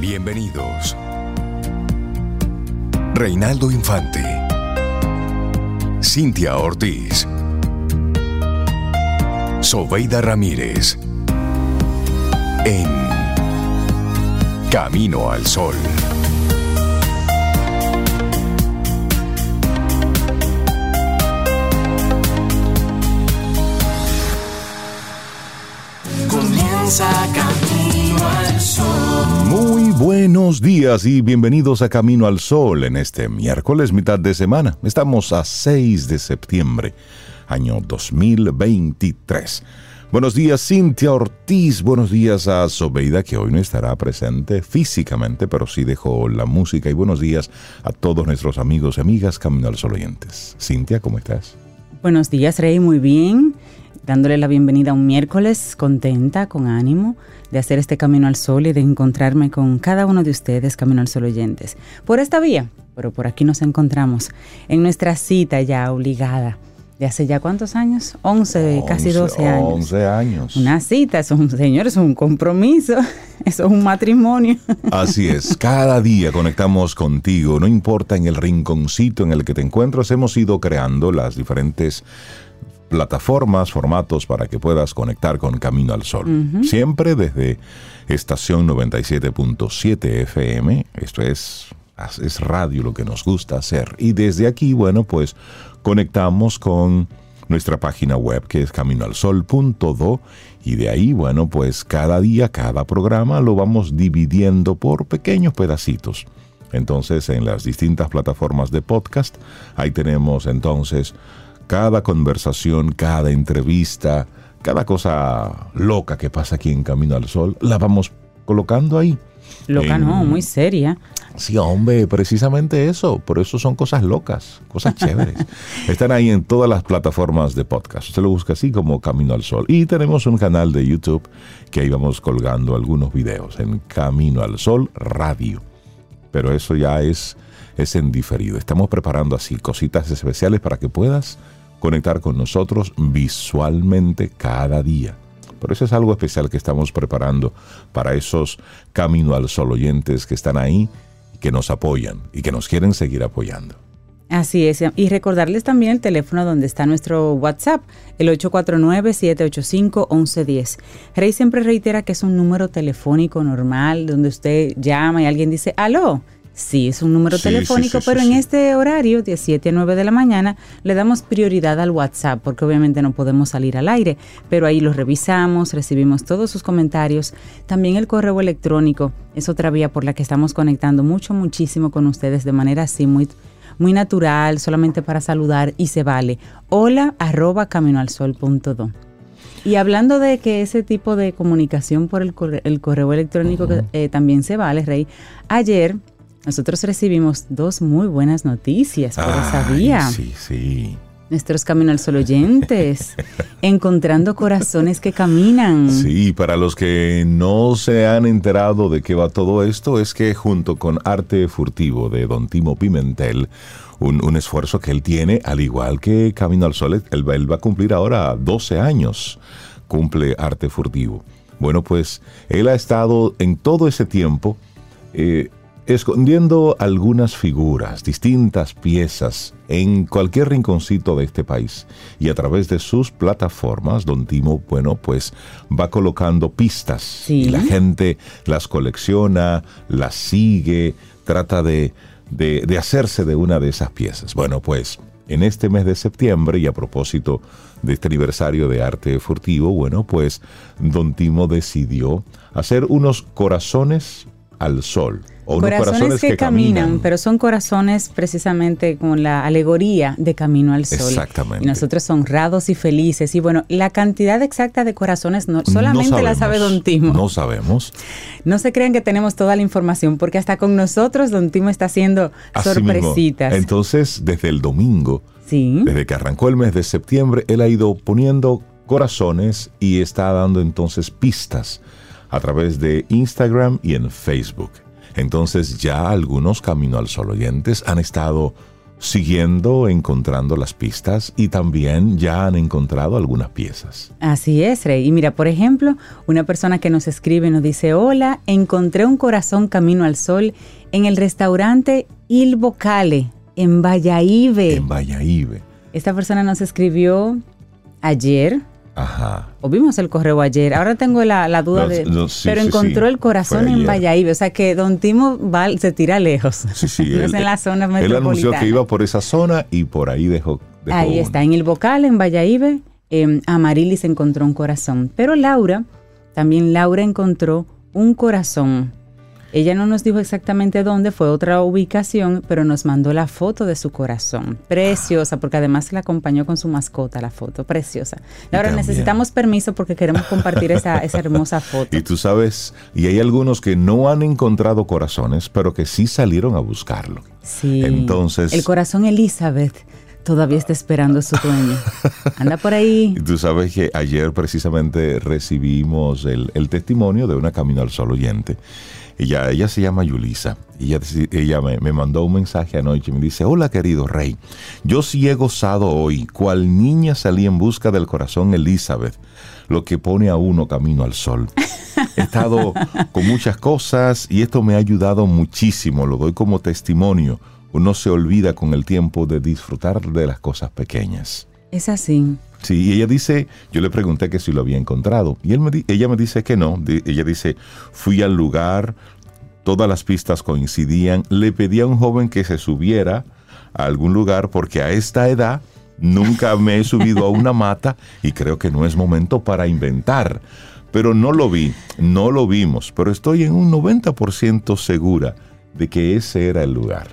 Bienvenidos. Reinaldo Infante. Cintia Ortiz. Sobeida Ramírez. En Camino al Sol. Comienza buenos días y bienvenidos a Camino al Sol en este miércoles mitad de semana. Estamos a 6 de septiembre, año 2023. Buenos días Cintia Ortiz, buenos días a Sobeida que hoy no estará presente físicamente, pero sí dejó la música y buenos días a todos nuestros amigos y amigas Camino al Sol oyentes. Cintia, ¿cómo estás? Buenos días, Rey, muy bien. Dándole la bienvenida a un miércoles, contenta, con ánimo de hacer este Camino al Sol y de encontrarme con cada uno de ustedes, Camino al Sol oyentes, por esta vía, pero por aquí nos encontramos en nuestra cita ya obligada de hace ya cuántos años? 11, casi 12 años. 11 años. Una cita, eso, señores, es un compromiso, eso es un matrimonio. Así es, cada día conectamos contigo, no importa en el rinconcito en el que te encuentras, hemos ido creando las diferentes plataformas, formatos para que puedas conectar con Camino al Sol. Siempre desde estación 97.7 FM, esto es, es radio lo que nos gusta hacer. Y desde aquí, bueno, pues conectamos con nuestra página web que es caminoalsol.do y de ahí, bueno, pues cada día, cada programa lo vamos dividiendo por pequeños pedacitos. Entonces, en las distintas plataformas de podcast, ahí tenemos entonces cada conversación, cada entrevista, cada cosa loca que pasa aquí en Camino al Sol, la vamos colocando ahí. Loca En- no, muy seria. Sí, hombre, precisamente eso. Por eso son cosas locas, cosas chéveres. Están ahí en todas las plataformas de podcast. Usted lo busca así como Camino al Sol. Y tenemos un canal de YouTube que ahí vamos colgando algunos videos en Camino al Sol Radio. Pero eso ya es, es en diferido. Estamos preparando así cositas especiales para que puedas conectar con nosotros visualmente cada día. Por eso es algo especial que estamos preparando para esos Camino al Sol oyentes que están ahí, que nos apoyan y que nos quieren seguir apoyando. Así es. Y recordarles también el teléfono donde está nuestro WhatsApp, el 849-785-1110. Rey siempre reitera que es un número telefónico normal donde usted llama y alguien dice, aló. Sí, es un número Sí, telefónico, sí, sí, pero en este horario, de 7 a 9 de la mañana, le damos prioridad al WhatsApp, porque obviamente no podemos salir al aire, pero ahí lo revisamos, recibimos todos sus comentarios. También el correo electrónico es otra vía por la que estamos conectando mucho, muchísimo con ustedes de manera así muy muy natural, solamente para saludar y se vale. Hola arroba caminoalsol.do. Y hablando de que ese tipo de comunicación por el, corre- el correo electrónico que, eh, también se vale, Rey, ayer nosotros recibimos dos muy buenas noticias por esa vía. Sí, sí. Nuestros Camino al Sol oyentes, encontrando corazones que caminan. Sí, para los que no se han enterado de qué va todo esto, es que junto con Arte Furtivo de Don Timo Pimentel, un, un esfuerzo que él tiene, al igual que Camino al Sol, él, va- él va a cumplir ahora 12 años, cumple Arte Furtivo. Bueno, pues él ha estado en todo ese tiempo eh, escondiendo algunas figuras, distintas piezas en cualquier rinconcito de este país. Y a través de sus plataformas, Don Timo, bueno, pues va colocando pistas. Sí. Y la gente las colecciona, las sigue, trata de, de, de hacerse de una de esas piezas. Bueno, pues en este mes de septiembre y a propósito de este aniversario de arte furtivo, bueno, pues Don Timo decidió hacer unos corazones al sol. O unos Corazones, que, caminan, pero son corazones precisamente con la alegoría de camino al sol. Exactamente. Y nosotros honrados y felices. Y bueno, la cantidad exacta de corazones no, solamente No la sabe Don Timo. No sabemos. No se crean que tenemos toda la información, porque hasta con nosotros Don Timo está haciendo Así mismo. sorpresitas. Entonces, desde el domingo, sí. desde que arrancó el mes de septiembre, él ha ido poniendo corazones y está dando entonces pistas a través de Instagram y en Facebook. Entonces ya algunos Camino al Sol oyentes han estado siguiendo encontrando las pistas y también ya han encontrado algunas piezas. Así es, Rey. Y mira, por ejemplo, una persona que nos escribe nos dice, hola, encontré un corazón camino al sol en el restaurante Il Vocale, en Valladolid. En Valladolid. Esta persona nos escribió ayer. Ajá. O vimos el correo ayer. Ahora tengo la, duda No, de. no, sí, pero sí, encontró sí. el corazón Fue en. Valladolid. O sea que Don Timo va- se tira lejos. Sí, sí. no es en la zona él metropolitana. anunció que iba por esa zona y por ahí dejó. dejó Ahí uno. está, en el vocal, en Valladolid, eh, Amarilis encontró un corazón. Pero Laura, también Laura encontró un corazón. Ella no nos dijo exactamente dónde, fue otra ubicación, pero nos mandó la foto de su corazón. Preciosa, porque además la acompañó con su mascota, la foto. Preciosa. Laura, también. necesitamos permiso porque queremos compartir esa, esa hermosa foto. Y tú sabes, y hay algunos que no han encontrado corazones, pero que sí salieron a buscarlo. Sí. Entonces- El corazón Elizabeth todavía está esperando a su dueño. Anda por ahí. Y tú sabes que ayer precisamente recibimos el, el testimonio de una Camino al Sol oyente. Ella, ella se llama Yulisa. Ella, ella me, me mandó un mensaje anoche y me dice, hola querido rey, yo sí he gozado hoy, cual niña salí en busca del corazón Elizabeth, lo que pone a uno camino al sol. He estado con muchas cosas y esto me ha ayudado muchísimo, lo doy como testimonio. Uno se olvida con el tiempo de disfrutar de las cosas pequeñas. Es así. Sí, y ella dice, yo le pregunté que si lo había encontrado. Y él me ella me dice que no. Ella dice, fui al lugar, todas las pistas coincidían. Le pedí a un joven que se subiera a algún lugar porque a esta edad nunca me he subido a una mata y creo que no es momento para inventar. Pero no lo vi, no lo vimos, pero estoy en un 90% segura de que ese era el lugar.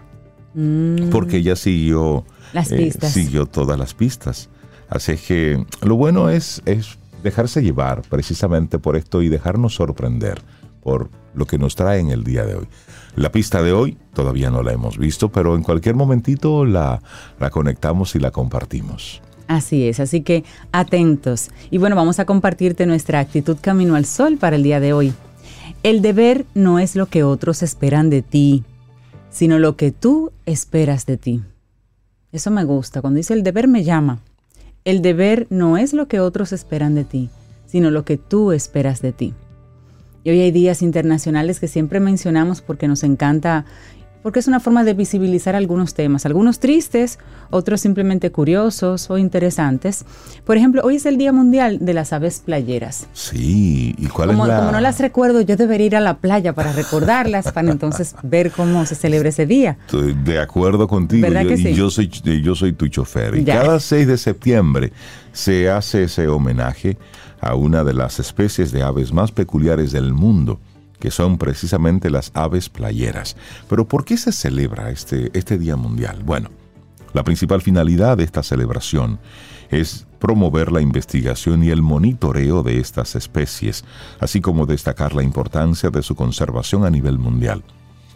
Mm, Porque ella siguió Las eh, pistas. siguió todas las pistas. Así es que lo bueno es, es dejarse llevar precisamente por esto y dejarnos sorprender por lo que nos trae en el día de hoy. La pista de hoy todavía no la hemos visto, pero en cualquier momentito la, la conectamos y la compartimos. Así es, así que atentos. Y bueno, vamos a compartirte nuestra actitud camino al sol para el día de hoy. El deber no es lo que otros esperan de ti, sino lo que tú esperas de ti. Eso me gusta, cuando dice el deber me llama. El deber no es lo que otros esperan de ti, sino lo que tú esperas de ti. Y hoy hay días internacionales que siempre mencionamos porque nos encanta, porque es una forma de visibilizar algunos temas, algunos tristes, otros simplemente curiosos o interesantes. Por ejemplo, hoy es el Día Mundial de las Aves Playeras. Sí, ¿y cuál Como, es la...? como no las recuerdo, yo debería ir a la playa para recordarlas, para entonces ver cómo se celebra ese día. Estoy de acuerdo contigo. ¿Verdad yo, que y sí? yo soy, yo soy tu chofer. Y Ya. cada 6 de septiembre se hace ese homenaje a una de las especies de aves más peculiares del mundo, que son precisamente las aves playeras. Pero ¿por qué se celebra este, este Día Mundial? Bueno, la principal finalidad de esta celebración es promover la investigación y el monitoreo de estas especies, así como destacar la importancia de su conservación a nivel mundial.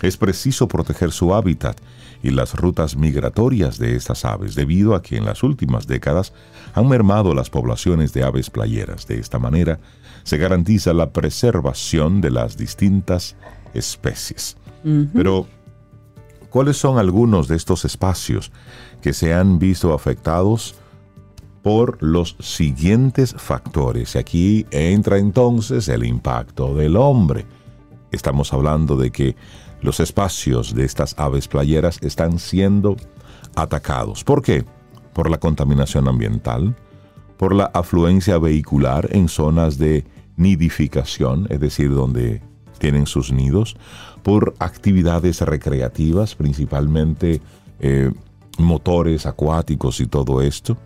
Es preciso proteger su hábitat y las rutas migratorias de estas aves, debido a que en las últimas décadas han mermado las poblaciones de aves playeras. De esta manera, se garantiza la preservación de las distintas especies. Pero, ¿cuáles son algunos de estos espacios que se han visto afectados por los siguientes factores? Y aquí entra entonces el impacto del hombre. Estamos hablando de que los espacios de estas aves playeras están siendo atacados. ¿Por qué? Por la contaminación ambiental, por la afluencia vehicular en zonas de nidificación, es decir, donde tienen sus nidos, por actividades recreativas, principalmente eh, motores acuáticos y todo esto,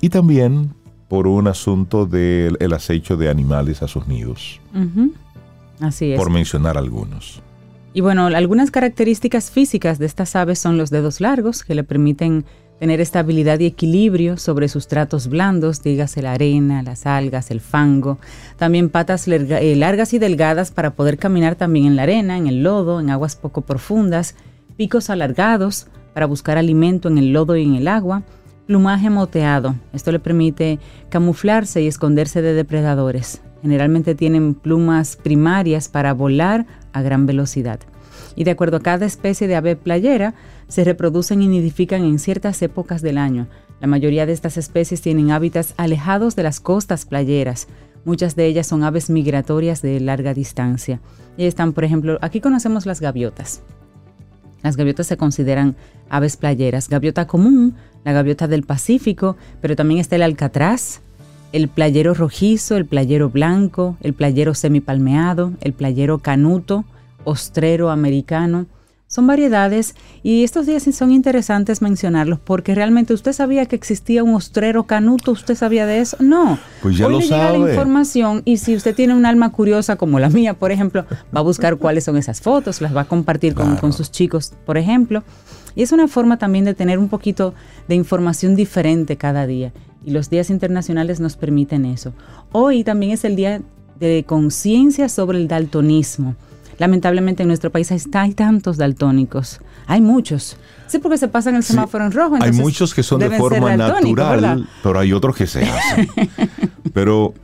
y también por un asunto del el acecho de animales a sus nidos. Así es. por mencionar algunos. Y bueno, algunas características físicas de estas aves son los dedos largos, que le permiten tener estabilidad y equilibrio sobre sustratos blandos, dígase la arena, las algas, el fango. También patas eh, largas y delgadas para poder caminar también en la arena, en el lodo, en aguas poco profundas. Picos alargados para buscar alimento en el lodo y en el agua. Plumaje moteado. Esto le permite camuflarse y esconderse de depredadores. Generalmente tienen plumas primarias para volar a gran velocidad. Y de acuerdo a cada especie de ave playera, se reproducen y nidifican en ciertas épocas del año. La mayoría de estas especies tienen hábitats alejados de las costas playeras. Muchas de ellas son aves migratorias de larga distancia. Y están, por ejemplo, aquí conocemos las gaviotas. Las gaviotas se consideran aves playeras. Gaviota común, la gaviota del Pacífico, pero también está el alcatraz, el playero rojizo, el playero blanco, el playero semipalmeado, el playero canuto, ostrero americano. Son variedades y estos días son interesantes mencionarlos porque realmente usted sabía que existía un ostrero canuto, ¿usted sabía de eso? No. Pues ya Hoy lo le llega sabe. la información y si usted tiene un alma curiosa como la mía, por ejemplo, va a buscar cuáles son esas fotos, las va a compartir con sus chicos, por ejemplo. Y es una forma también de tener un poquito de información diferente cada día. Y los días internacionales nos permiten eso. Hoy también es el día de conciencia sobre el daltonismo. Lamentablemente en nuestro país hay, hay tantos daltónicos. Hay muchos. Sí, porque se pasan el Sí, semáforo en rojo. hay muchos que son de forma natural, pero hay otros que se hacen. pero,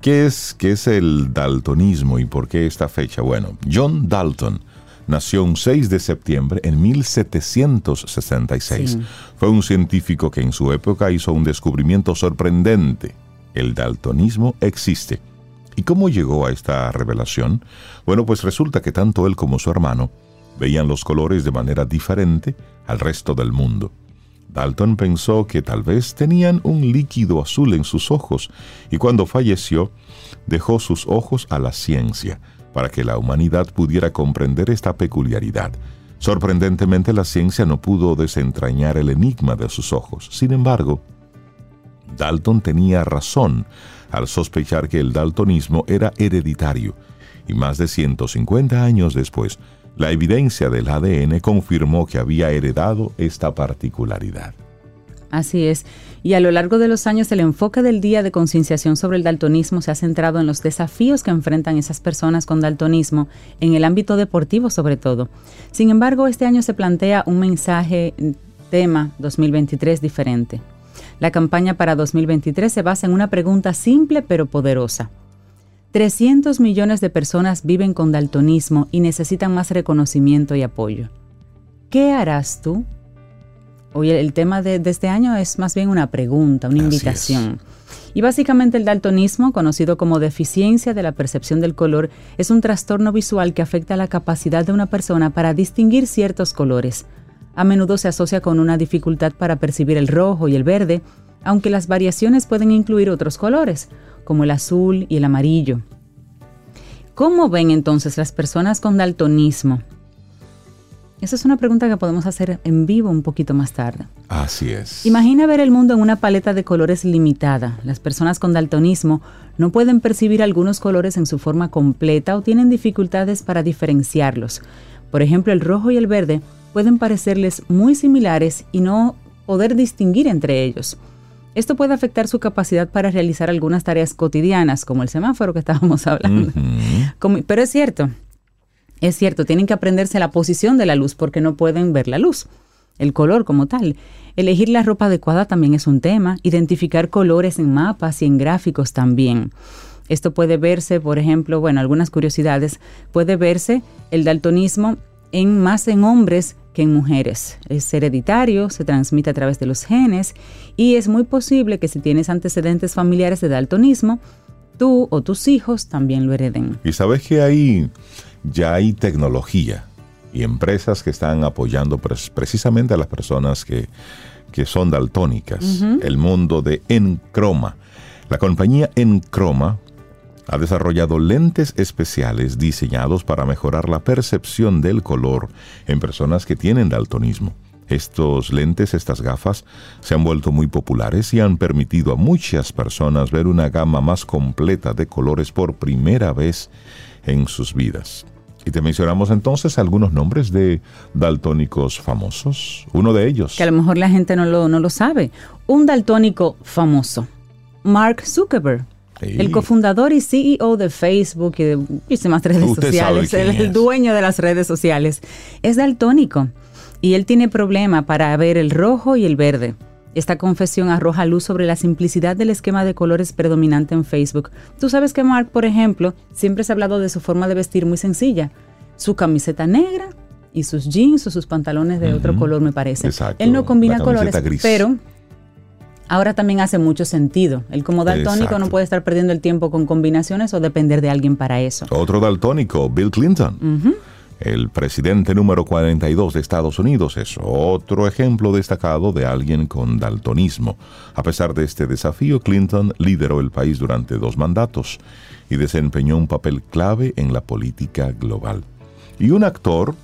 ¿qué es, ¿qué es el daltonismo y por qué esta fecha? Bueno, John Dalton nació un 6 de septiembre en 1766. Sí. Fue un científico que en su época hizo un descubrimiento sorprendente. El daltonismo existe. ¿Y cómo llegó a esta revelación? Bueno, pues resulta que tanto él como su hermano veían los colores de manera diferente al resto del mundo. Dalton pensó que tal vez tenían un líquido azul en sus ojos y cuando falleció dejó sus ojos a la ciencia para que la humanidad pudiera comprender esta peculiaridad. Sorprendentemente la ciencia no pudo desentrañar el enigma de sus ojos. Sin embargo, Dalton tenía razón al sospechar que el daltonismo era hereditario, y más de 150 años después, la evidencia del ADN confirmó que había heredado esta particularidad. Así es. Y a lo largo de los años el enfoque del Día de Concienciación sobre el Daltonismo se ha centrado en los desafíos que enfrentan esas personas con daltonismo, en el ámbito deportivo sobre todo. Sin embargo, este año se plantea un mensaje tema 2023 diferente. La campaña para 2023 se basa en una pregunta simple pero poderosa. 300 millones de personas viven con daltonismo y necesitan más reconocimiento y apoyo. ¿Qué harás tú? Hoy el tema de, de este año es más bien una pregunta, una Así invitación. Y básicamente el daltonismo, conocido como deficiencia de la percepción del color, es un trastorno visual que afecta la capacidad de una persona para distinguir ciertos colores. A menudo se asocia con una dificultad para percibir el rojo y el verde, aunque las variaciones pueden incluir otros colores, como el azul y el amarillo. ¿Cómo ven entonces las personas con daltonismo? Esa es una pregunta que podemos hacer en vivo un poquito más tarde. Así es. Imagina ver el mundo en una paleta de colores limitada. Las personas con daltonismo no pueden percibir algunos colores en su forma completa o tienen dificultades para diferenciarlos. Por ejemplo, el rojo y el verde pueden parecerles muy similares y no poder distinguir entre ellos. Esto puede afectar su capacidad para realizar algunas tareas cotidianas, como el semáforo que estábamos hablando. Como- pero es cierto, es cierto, tienen que aprenderse la posición de la luz porque no pueden ver la luz, el color como tal. Elegir la ropa adecuada también es un tema, identificar colores en mapas y en gráficos también. Esto puede verse, por ejemplo, bueno, algunas curiosidades, puede verse el daltonismo en más en hombres que en mujeres. Es hereditario, se transmite a través de los genes y es muy posible que si tienes antecedentes familiares de daltonismo, tú o tus hijos también lo hereden. Y sabes que ahí ya hay tecnología y empresas que están apoyando precisamente a las personas que, que son daltónicas. El mundo de Enchroma. La compañía Enchroma ha desarrollado lentes especiales diseñados para mejorar la percepción del color en personas que tienen daltonismo. Estos lentes, estas gafas, se han vuelto muy populares y han permitido a muchas personas ver una gama más completa de colores por primera vez en sus vidas. Y te mencionamos entonces algunos nombres de daltónicos famosos. Uno de ellos. Que a lo mejor la gente no lo, no lo sabe. Un daltónico famoso, Mark Zuckerberg. Sí. El cofundador y CEO de Facebook y de muchísimas redes Usted sociales, el, dueño de las redes sociales, es daltónico y él tiene problema para ver el rojo y el verde. Esta confesión arroja luz sobre la simplicidad del esquema de colores predominante en Facebook. Tú sabes que Mark, por ejemplo, siempre se ha hablado de su forma de vestir muy sencilla. su camiseta negra y sus jeans o sus pantalones de otro color, me parece. Exacto, Él no combina colores, gris. pero ahora también hace mucho sentido. Él como daltónico Exacto. no puede estar perdiendo el tiempo con combinaciones o depender de alguien para eso. Otro daltónico, Bill Clinton. El presidente número 42 de Estados Unidos es otro ejemplo destacado de alguien con daltonismo. A pesar de este desafío, Clinton lideró el país durante dos mandatos y desempeñó un papel clave en la política global. Y un actor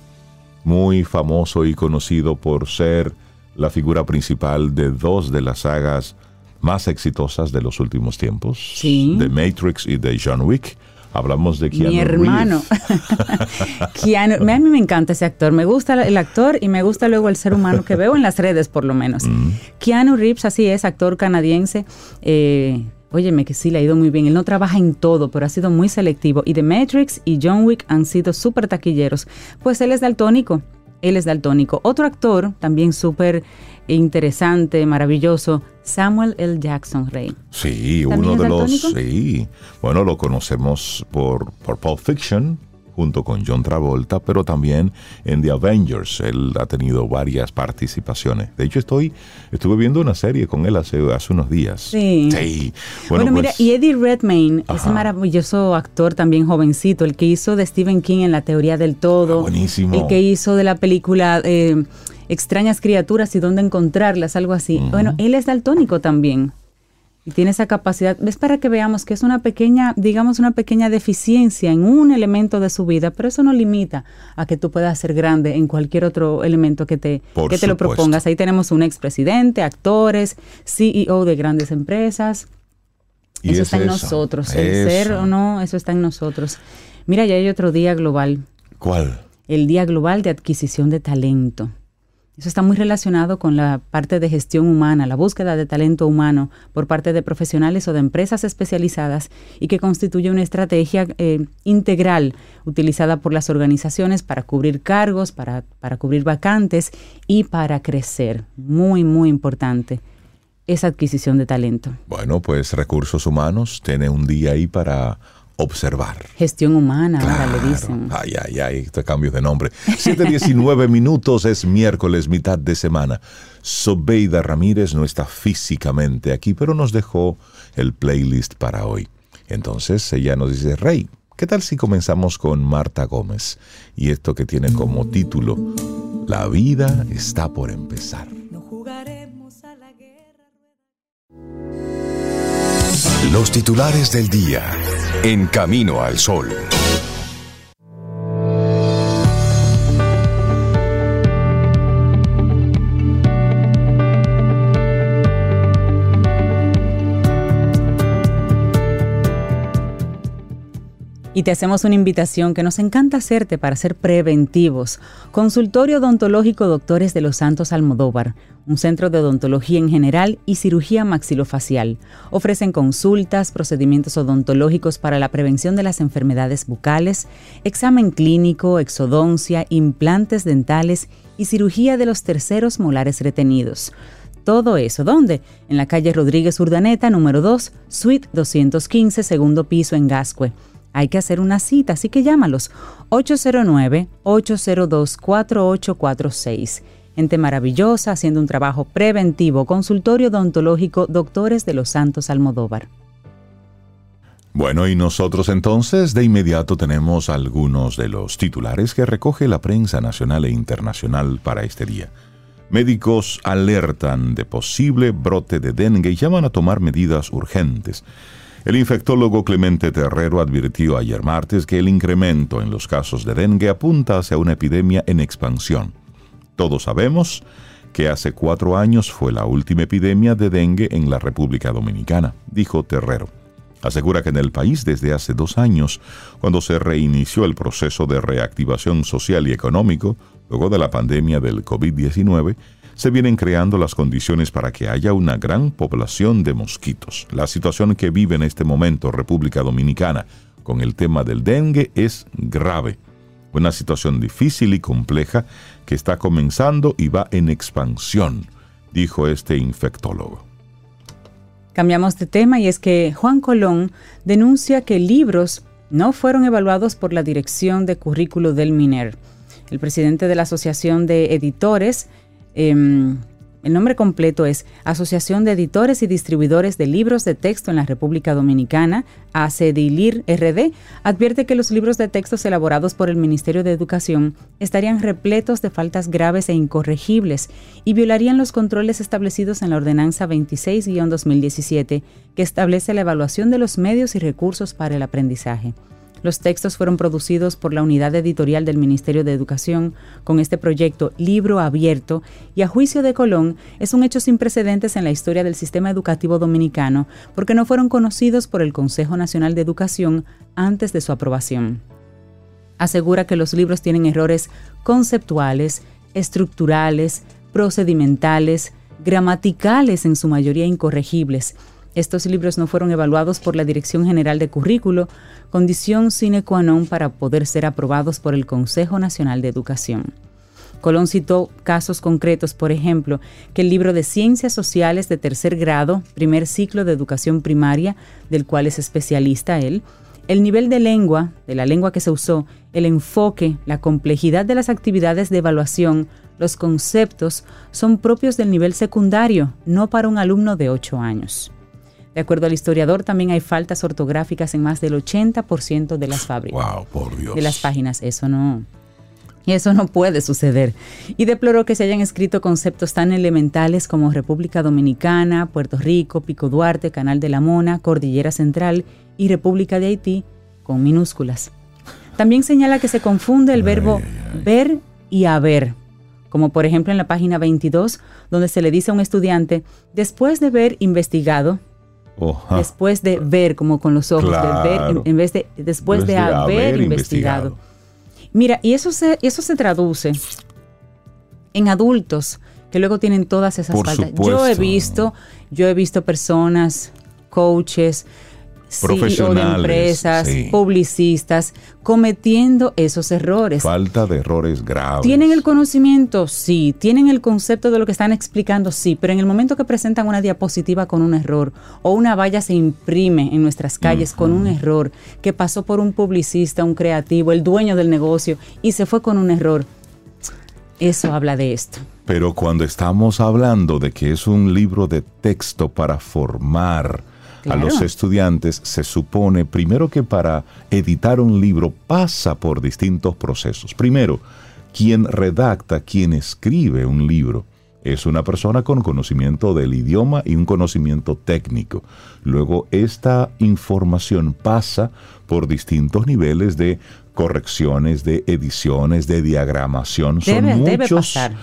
muy famoso y conocido por ser la figura principal de dos de las sagas más exitosas de los últimos tiempos, Sí. de Matrix y de John Wick. Hablamos de Keanu Mi hermano. Keanu- a mí me encanta ese actor. Me gusta el actor y me gusta luego el ser humano que veo en las redes, por lo menos. Mm. Keanu Reeves, así es, actor canadiense. Eh, óyeme, que sí le ha ido muy bien. Él no trabaja en todo, pero ha sido muy selectivo. Y The Matrix y John Wick han sido súper taquilleros. Pues él es daltónico. Él es daltónico. Otro actor, también súper interesante, maravilloso, Samuel L. Jackson Rey. Sí, ¿También uno de los... Sí, bueno, lo conocemos por, por Pulp Fiction, junto con John Travolta, pero también en The Avengers. Él ha tenido varias participaciones. De hecho, estoy estuve viendo una serie con él hace, hace unos días. Sí. Sí. Bueno, mira, pues, y Eddie Redmayne, ese Ajá. maravilloso actor también jovencito, el que hizo de Stephen King en La Teoría del Todo, Ah, buenísimo. el que hizo de la película eh, Extrañas Criaturas y Dónde Encontrarlas, algo así. Bueno, él es daltónico también. Y tiene esa capacidad. Es para que veamos que es una pequeña, digamos, una pequeña deficiencia en un elemento de su vida, pero eso no limita a que tú puedas ser grande en cualquier otro elemento que te, Por que te lo propongas. Ahí tenemos un expresidente, actores, CEO de grandes empresas. y Eso es está en eso, nosotros. El eso. ser o no, eso está en nosotros. Mira, ya hay otro día global, ¿Cuál? el Día Global de Adquisición de Talento. Eso está muy relacionado con la parte de gestión humana, la búsqueda de talento humano por parte de profesionales o de empresas especializadas y que constituye una estrategia eh, integral utilizada por las organizaciones para cubrir cargos, para, para cubrir vacantes y para crecer. Muy, muy importante esa adquisición de talento. Bueno, pues Recursos Humanos tiene un día ahí para observar. Gestión humana, ahora Claro. le dicen. Ay, ay, ay, este cambio de nombre. 7.19 minutos es miércoles, mitad de semana. Sobeida Ramírez no está físicamente aquí, pero nos dejó el playlist para hoy. Entonces ella nos dice, Rey, ¿qué tal si comenzamos con Marta Gómez? Y esto que tiene como título, La vida está por empezar. No jugaremos a la guerra. Los titulares del día. En Camino al Sol. Y te hacemos una invitación que nos encanta hacerte para ser preventivos. Consultorio Odontológico Doctores de los Santos Almodóvar, un centro de odontología en general y cirugía maxilofacial. Ofrecen consultas, procedimientos odontológicos para la prevención de las enfermedades bucales, examen clínico, exodoncia, implantes dentales y cirugía de los terceros molares retenidos. Todo eso, ¿dónde? En la calle Rodríguez Urdaneta, número 2, suite 215, segundo piso en Gascue. Hay que hacer una cita, así que llámalos 809-802-4846. Gente maravillosa haciendo un trabajo preventivo, consultorio odontológico, doctores de los Santos Almodóvar. Bueno, y nosotros entonces de inmediato tenemos algunos de los titulares que recoge la prensa nacional e internacional para este día. Médicos alertan de posible brote de dengue y llaman a tomar medidas urgentes. El infectólogo Clemente Terrero advirtió ayer martes que el incremento en los casos de dengue apunta hacia una epidemia en expansión. Todos sabemos que hace cuatro años fue la última epidemia de dengue en la República Dominicana, dijo Terrero. Asegura que en el país desde hace dos años, cuando se reinició el proceso de reactivación social y económico, luego de la pandemia del COVID-19, se vienen creando las condiciones para que haya una gran población de mosquitos. La situación que vive en este momento República Dominicana con el tema del dengue es grave. Una situación difícil y compleja que está comenzando y va en expansión, dijo este infectólogo. Cambiamos de tema y es que Juan Colón denuncia que libros no fueron evaluados por la Dirección de Currículo del MINER. El presidente de la Asociación de Editores, em, el nombre completo es Asociación de Editores y Distribuidores de Libros de Texto en la República Dominicana, ACDILIR RD, advierte que los libros de textos elaborados por el Ministerio de Educación estarían repletos de faltas graves e incorregibles y violarían los controles establecidos en la Ordenanza 26-2017, que establece la evaluación de los medios y recursos para el aprendizaje. Los textos fueron producidos por la unidad editorial del Ministerio de Educación con este proyecto Libro Abierto y a juicio de Colón es un hecho sin precedentes en la historia del sistema educativo dominicano porque no fueron conocidos por el Consejo Nacional de Educación antes de su aprobación. Asegura que los libros tienen errores conceptuales, estructurales, procedimentales, gramaticales en su mayoría incorregibles. Estos libros no fueron evaluados por la Dirección General de Currículo, condición sine qua non para poder ser aprobados por el Consejo Nacional de Educación. Colón citó casos concretos, por ejemplo, que el libro de Ciencias Sociales de tercer grado, primer ciclo de educación primaria, del cual es especialista él, el nivel de lengua, de la lengua que se usó, el enfoque, la complejidad de las actividades de evaluación, los conceptos, son propios del nivel secundario, no para un alumno de 8 años. De acuerdo al historiador, también hay faltas ortográficas en más del 80% de las fábricas. Wow, por Dios. De las páginas. Eso no. Eso no puede suceder. Y deploró que se hayan escrito conceptos tan elementales como República Dominicana, Puerto Rico, Pico Duarte, Canal de la Mona, Cordillera Central y República de Haití con minúsculas. También señala que se confunde el verbo ver y haber, como por ejemplo en la página 22, donde se le dice a un estudiante, después de haber investigado, Oja. después de ver, como con los ojos, de ver, en, en vez de después de, haber, investigado. Mira, y eso se, eso se traduce en adultos que luego tienen todas esas Por faltas. Yo he visto, yo he visto personas, coaches, CEO de Profesionales, empresas, sí. publicistas, cometiendo esos errores. Falta de errores graves. ¿Tienen el conocimiento? Sí. ¿Tienen el concepto de lo que están explicando? Sí. Pero en el momento que presentan una diapositiva con un error o una valla se imprime en nuestras calles con un error que pasó por un publicista, un creativo, el dueño del negocio y se fue con un error, eso habla de esto. Pero cuando estamos hablando de que es un libro de texto para formar a los estudiantes, se supone primero que para editar un libro pasa por distintos procesos. Primero, quien redacta, quien escribe un libro, es una persona con conocimiento del idioma y un conocimiento técnico. Luego, esta información pasa por distintos niveles de correcciones, de ediciones, de diagramación. Son debe muchos, pasar.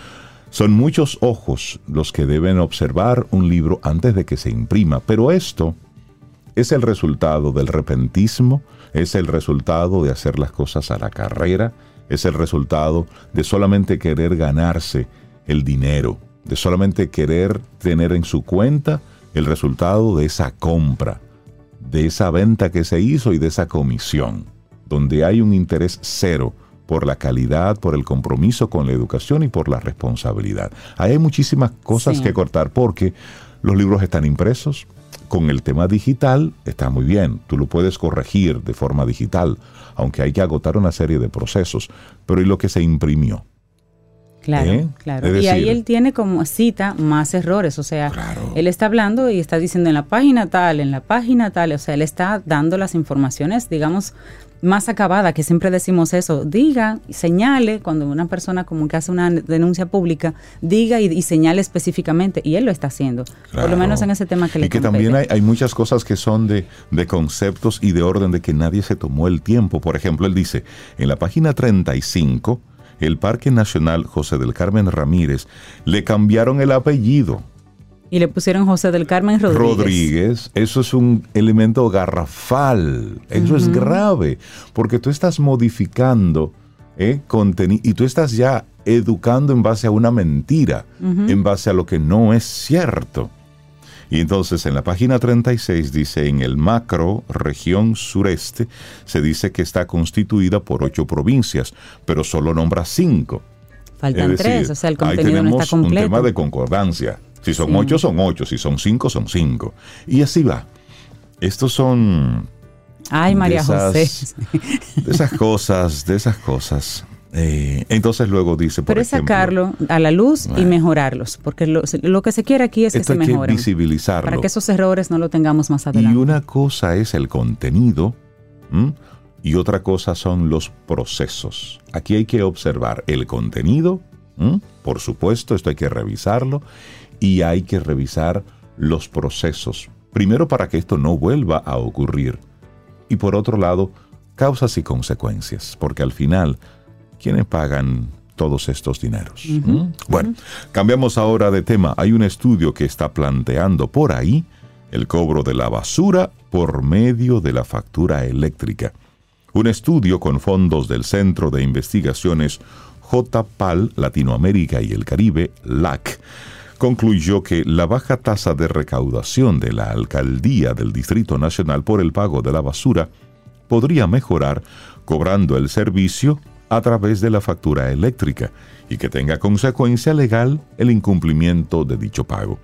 son muchos ojos los que deben observar un libro antes de que se imprima, pero esto es el resultado del repentismo, es el resultado de hacer las cosas a la carrera, es el resultado de solamente querer ganarse el dinero, de solamente querer tener en su cuenta el resultado de esa compra, de esa venta que se hizo y de esa comisión, donde hay un interés cero por la calidad, por el compromiso con la educación y por la responsabilidad. Ahí hay muchísimas cosas Sí. que cortar porque los libros están impresos. Con el tema digital está muy bien, tú lo puedes corregir de forma digital, aunque hay que agotar una serie de procesos. Pero ¿y lo que se imprimió? Claro, ¿Eh? claro. Y ahí él tiene como cita más errores, o sea, Claro. él está hablando y está diciendo en la página tal, en la página tal, o sea, él está dando las informaciones, digamos, más acabadas, que siempre decimos eso, diga, señale, cuando una persona como que hace una denuncia pública, diga y, y señale específicamente, y él lo está haciendo, por lo menos en ese tema que le Y que compete. también hay, hay muchas cosas que son de, de conceptos y de orden de que nadie se tomó el tiempo. Por ejemplo, él dice, en la página 35, el Parque Nacional José del Carmen Ramírez le cambiaron el apellido. Y le pusieron José del Carmen Rodríguez. Rodríguez, eso es un elemento garrafal, eso es grave, porque tú estás modificando eh, contenido y tú estás ya educando en base a una mentira, en base a lo que no es cierto. Y entonces en la página 36 dice, en el macro región sureste, se dice que está constituida por ocho provincias, pero solo nombra cinco. Faltan decir, tres, o sea, el ahí contenido no tenemos está completo. un tema de concordancia. Si son Sí. ocho, son ocho. Si son cinco, son cinco. Y así va. Estos son Ay, María de esas- José. De esas cosas, de esas cosas. Eh, entonces luego dice, por Pero es ejemplo, sacarlo a la luz y mejorarlos, porque lo, lo que se quiere aquí es que esto se mejoren. visibilizarlo. Para que esos errores no lo tengamos más Y adelante. una cosa es el contenido ¿m? y otra cosa son los procesos. Aquí hay que observar el contenido, ¿m? por supuesto, esto hay que revisarlo y hay que revisar los procesos. Primero para que esto no vuelva a ocurrir y por otro lado, causas y consecuencias, porque al final, ¿quiénes pagan todos estos dineros? ¿Mm? Bueno, cambiamos ahora de tema. Hay un estudio que está planteando por ahí el cobro de la basura por medio de la factura eléctrica. Un estudio con fondos del Centro de Investigaciones JPAL Latinoamérica y el Caribe, LAC, concluyó que la baja tasa de recaudación de la alcaldía del Distrito Nacional por el pago de la basura podría mejorar cobrando el servicio a través de la factura eléctrica y que tenga consecuencia legal el incumplimiento de dicho pago.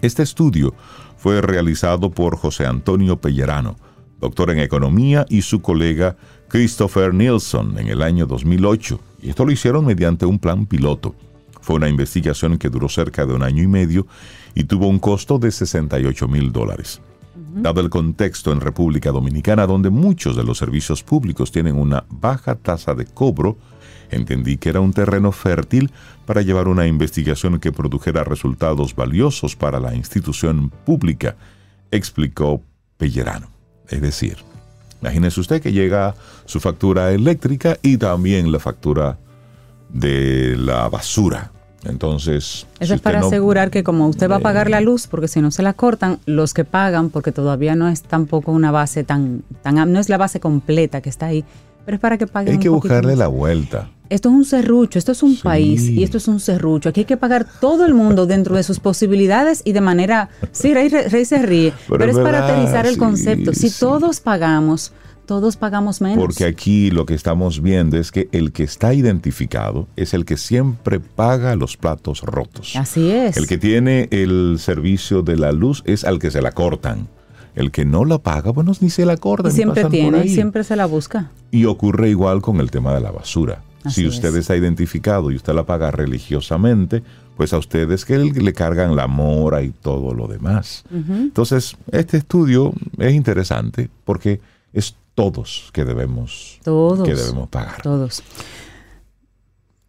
Este estudio fue realizado por José Antonio Pellerano, doctor en economía, y su colega Christopher Nielsen en el año 2008, y esto lo hicieron mediante un plan piloto. Fue una investigación que duró cerca de un año y medio y tuvo un costo de 68 mil dólares. Dado el contexto en República Dominicana, donde muchos de los servicios públicos tienen una baja tasa de cobro, entendí que era un terreno fértil para llevar una investigación que produjera resultados valiosos para la institución pública, explicó Pellerano. Es decir, imagínese usted que llega su factura eléctrica y también la factura de la basura. Entonces, Eso si es para no- asegurar que como usted va a pagar Eh, la luz, porque si no se la cortan, los que pagan, porque todavía no es tampoco una base tan, tan no es la base completa que está ahí, pero es para que paguen hay que un buscarle más. la vuelta. Esto es un serrucho, esto es un Sí. país y esto es un serrucho. Aquí hay que pagar todo el mundo dentro de sus posibilidades y de manera... Sí, Rey, Rey se ríe, Pero pero, es es para aterrizar el sí, concepto. Si sí. todos pagamos, todos pagamos menos. Porque aquí lo que estamos viendo es que el que está identificado es el que siempre paga los platos rotos. Así es. El que tiene el servicio de la luz es al que se la cortan. El que no la paga, bueno, ni se la cortan. y siempre tiene, y siempre se la busca. Y ocurre igual con el tema de la basura. Así si usted es. está identificado y usted la paga religiosamente, pues a ustedes que le cargan la mora y todo lo demás. Entonces, este estudio es interesante porque es todos que debemos, Todos. que debemos pagar. Todos.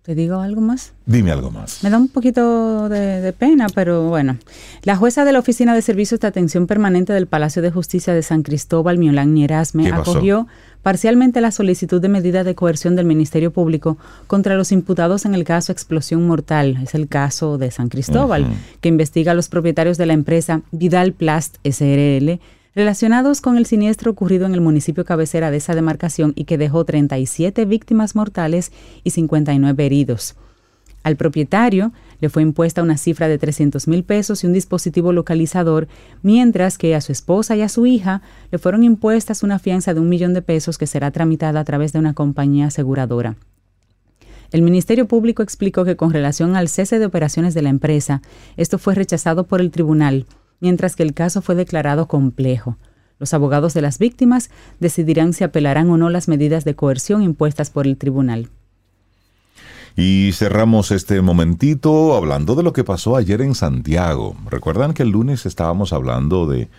¿Te digo algo más? Dime algo más. Me da un poquito de, de pena, pero bueno. La jueza de la Oficina de Servicios de Atención Permanente del Palacio de Justicia de San Cristóbal, Miolán Erasme, ¿Qué pasó? acogió parcialmente la solicitud de medida de coerción del Ministerio Público contra los imputados en el caso Explosión Mortal. Es el caso de San Cristóbal, que investiga a los propietarios de la empresa Vidal Plast SRL relacionados con el siniestro ocurrido en el municipio cabecera de esa demarcación y que dejó 37 víctimas mortales y 59 heridos. Al propietario le fue impuesta una cifra de 300 mil pesos y un dispositivo localizador, mientras que a su esposa y a su hija le fueron impuestas una fianza de un millón de pesos que será tramitada a través de una compañía aseguradora. El Ministerio Público explicó que con relación al cese de operaciones de la empresa, esto fue rechazado por el tribunal, mientras que el caso fue declarado complejo. Los abogados de las víctimas decidirán si apelarán o no las medidas de coerción impuestas por el tribunal. Y cerramos este momentito hablando de lo que pasó ayer en Santiago. Recuerdan que el lunes estábamos hablando de,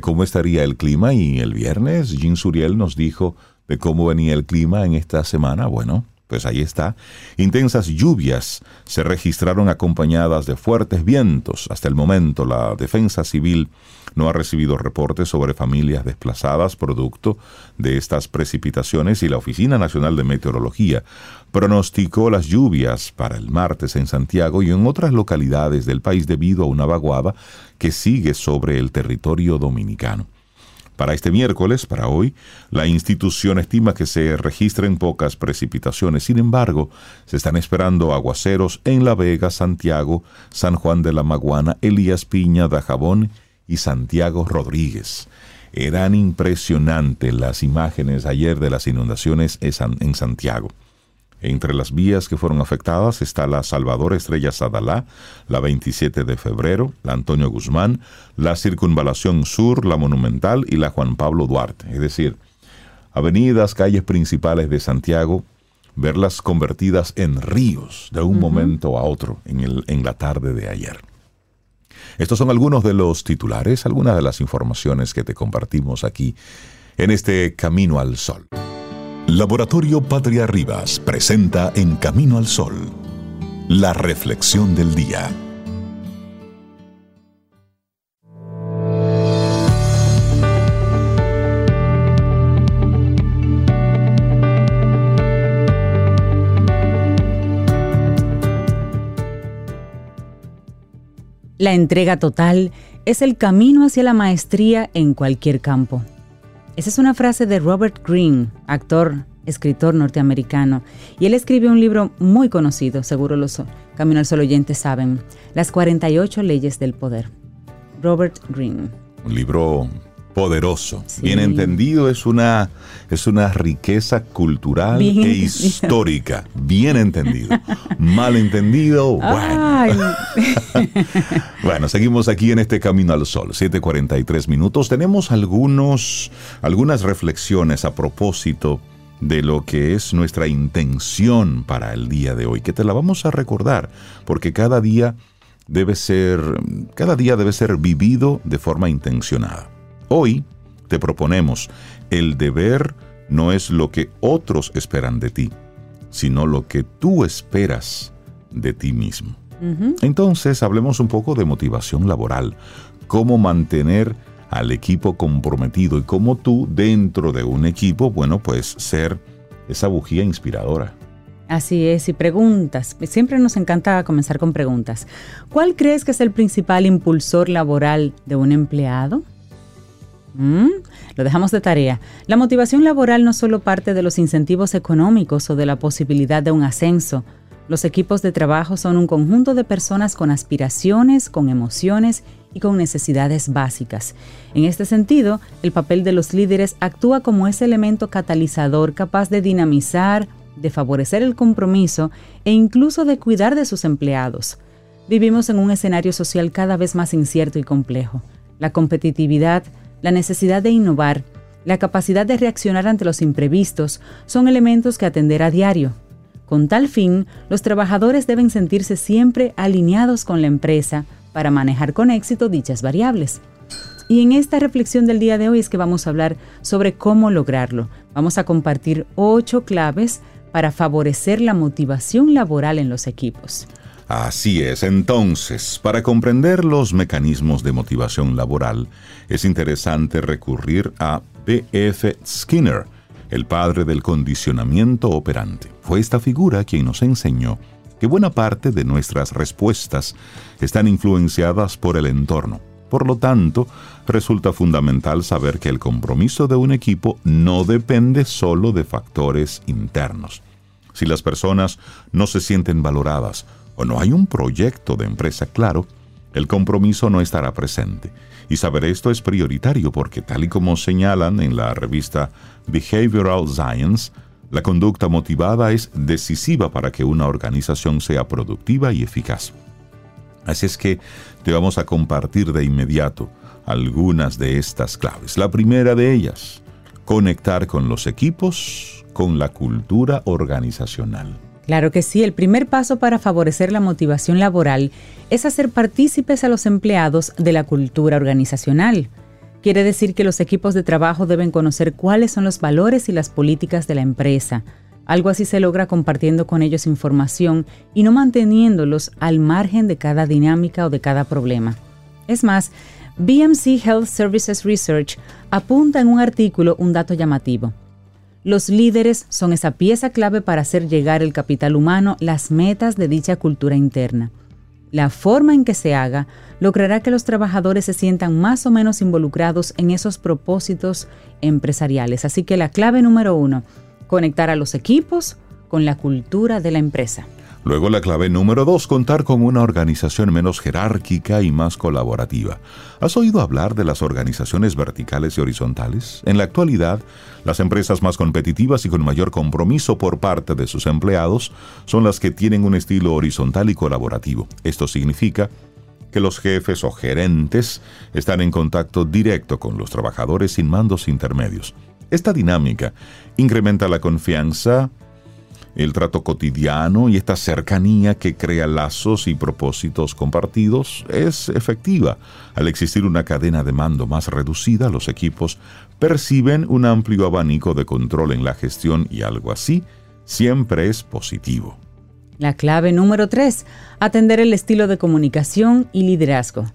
cómo estaría el clima y el viernes Jean Suriel nos dijo de cómo venía el clima en esta semana. Bueno, pues ahí está. Intensas lluvias se registraron acompañadas de fuertes vientos. Hasta el momento la defensa civil no ha recibido reportes sobre familias desplazadas producto de estas precipitaciones y la Oficina Nacional de Meteorología pronosticó las lluvias para el martes en Santiago y en otras localidades del país debido a una vaguada que sigue sobre el territorio dominicano. Para este miércoles, para hoy, la institución estima que se registren pocas precipitaciones. Sin embargo, se están esperando aguaceros en La Vega, Santiago, San Juan de la Maguana, Elías Piña, Dajabón y Santiago Rodríguez. Eran impresionantes las imágenes ayer de las inundaciones en San- en Santiago. Entre las vías que fueron afectadas está la Salvador Estrella Sadalá, la 27 de febrero, la Antonio Guzmán, la Circunvalación Sur, la Monumental y la Juan Pablo Duarte. Es decir, avenidas, calles principales de Santiago, verlas convertidas en ríos de un momento a otro en, el, en la tarde de ayer. Estos son algunos de los titulares, algunas de las informaciones que te compartimos aquí en este Camino al Sol. Laboratorio Patria Rivas presenta En Camino al Sol, la reflexión del día. La entrega total es el camino hacia la maestría en cualquier campo. Esa es una frase de Robert Greene, actor, escritor norteamericano, y él escribió un libro muy conocido, seguro los Camino al Sol oyentes saben, Las 48 leyes del poder. Robert Greene. Un libro poderoso. Bien entendido, es una, es una riqueza cultural e histórica. Bien entendido. Mal entendido, bueno. bueno, seguimos aquí en este Camino al Sol, 7:43 minutos. Tenemos algunos, algunas reflexiones a propósito de lo que es nuestra intención para el día de hoy, que te la vamos a recordar, porque cada día debe ser, cada día debe ser vivido de forma intencionada. Hoy te proponemos, el deber no es lo que otros esperan de ti, sino lo que tú esperas de ti mismo. Entonces, hablemos un poco de motivación laboral, cómo mantener al equipo comprometido y cómo tú dentro de un equipo, bueno, pues ser esa bujía inspiradora. Así es, y preguntas. Siempre nos encanta comenzar con preguntas. ¿Cuál crees que es el principal impulsor laboral de un empleado? ¿Mm? Lo dejamos de tarea. La motivación laboral no solo parte de los incentivos económicos o de la posibilidad de un ascenso. Los equipos de trabajo son un conjunto de personas con aspiraciones, con emociones y con necesidades básicas. En este sentido, el papel de los líderes actúa como ese elemento catalizador capaz de dinamizar, de favorecer el compromiso e incluso de cuidar de sus empleados. Vivimos en un escenario social cada vez más incierto y complejo. La competitividad, la necesidad de innovar, la capacidad de reaccionar ante los imprevistos son elementos que atender a diario. Con tal fin, los trabajadores deben sentirse siempre alineados con la empresa para manejar con éxito dichas variables. Y en esta reflexión del día de hoy es que vamos a hablar sobre cómo lograrlo. Vamos a compartir ocho claves para favorecer la motivación laboral en los equipos. Así es, entonces, para comprender los mecanismos de motivación laboral, es interesante recurrir a B.F. Skinner, el padre del condicionamiento operante. Fue esta figura quien nos enseñó que buena parte de nuestras respuestas están influenciadas por el entorno. Por lo tanto, resulta fundamental saber que el compromiso de un equipo no depende solo de factores internos. Si las personas no se sienten valoradas, o no hay un proyecto de empresa claro, el compromiso no estará presente. Y saber esto es prioritario porque tal y como señalan en la revista Behavioral Science, la conducta motivada es decisiva para que una organización sea productiva y eficaz. Así es que te vamos a compartir de inmediato algunas de estas claves. La primera de ellas, conectar con los equipos, con la cultura organizacional. Claro que sí, el primer paso para favorecer la motivación laboral es hacer partícipes a los empleados de la cultura organizacional. Quiere decir que los equipos de trabajo deben conocer cuáles son los valores y las políticas de la empresa. Algo así se logra compartiendo con ellos información y no manteniéndolos al margen de cada dinámica o de cada problema. Es más, BMC Health Services Research apunta en un artículo un dato llamativo. Los líderes son esa pieza clave para hacer llegar el capital humano las metas de dicha cultura interna. La forma en que se haga logrará que los trabajadores se sientan más o menos involucrados en esos propósitos empresariales. Así que la clave número uno, conectar a los equipos con la cultura de la empresa. Luego la clave número dos, contar con una organización menos jerárquica y más colaborativa. ¿Has oído hablar de las organizaciones verticales y horizontales? En la actualidad, las empresas más competitivas y con mayor compromiso por parte de sus empleados son las que tienen un estilo horizontal y colaborativo. Esto significa que los jefes o gerentes están en contacto directo con los trabajadores sin mandos intermedios. Esta dinámica incrementa la confianza, el trato cotidiano y esta cercanía que crea lazos y propósitos compartidos es efectiva. Al existir una cadena de mando más reducida, los equipos perciben un amplio abanico de control en la gestión y algo así siempre es positivo. La clave número 3. Atender el estilo de comunicación y liderazgo.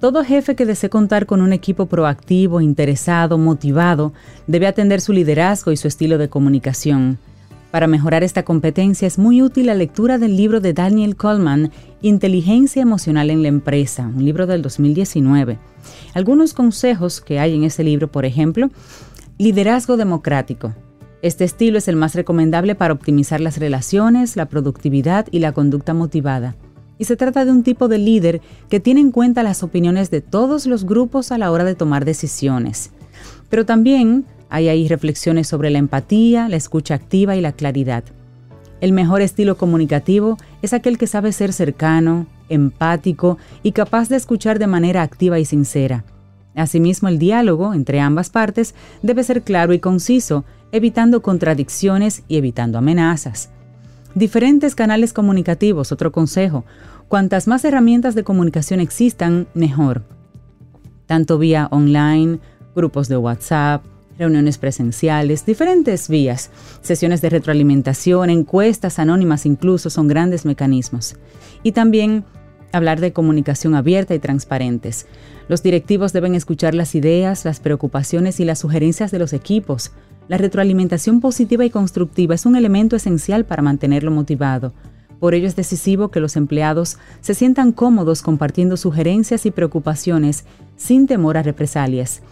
Todo jefe que desee contar con un equipo proactivo, interesado, motivado, debe atender su liderazgo y su estilo de comunicación. Para mejorar esta competencia es muy útil la lectura del libro de Daniel Coleman, Inteligencia Emocional en la Empresa, un libro del 2019. Algunos consejos que hay en ese libro, por ejemplo, liderazgo democrático. Este estilo es el más recomendable para optimizar las relaciones, la productividad y la conducta motivada. Y se trata de un tipo de líder que tiene en cuenta las opiniones de todos los grupos a la hora de tomar decisiones. Pero también hay ahí reflexiones sobre la empatía, la escucha activa y la claridad. El mejor estilo comunicativo es aquel que sabe ser cercano, empático y capaz de escuchar de manera activa y sincera. Asimismo, el diálogo entre ambas partes debe ser claro y conciso, evitando contradicciones y evitando amenazas. Diferentes canales comunicativos, otro consejo. Cuantas más herramientas de comunicación existan, mejor. Tanto vía online, grupos de WhatsApp, reuniones presenciales, diferentes vías, sesiones de retroalimentación, encuestas anónimas incluso son grandes mecanismos. Y también hablar de comunicación abierta y transparentes. Los directivos deben escuchar las ideas, las preocupaciones y las sugerencias de los equipos. La retroalimentación positiva y constructiva es un elemento esencial para mantenerlo motivado. Por ello es decisivo que los empleados se sientan cómodos compartiendo sugerencias y preocupaciones sin temor a represalias.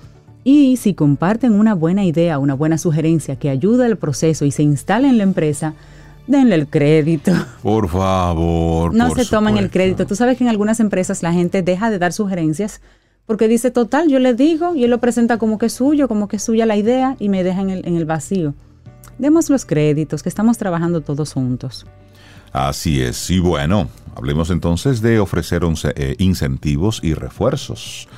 Y si comparten una buena idea, una buena sugerencia que ayuda al proceso y se instala en la empresa, denle el crédito. Por favor. No se tomen el crédito. Tú sabes que en algunas empresas la gente deja de dar sugerencias porque dice, total, yo le digo y él lo presenta como que es suyo, como que es suya la idea y me deja en el, en el vacío. Demos los créditos, que estamos trabajando todos juntos. Así es. Y bueno, hablemos entonces de ofrecer eh, incentivos y refuerzos.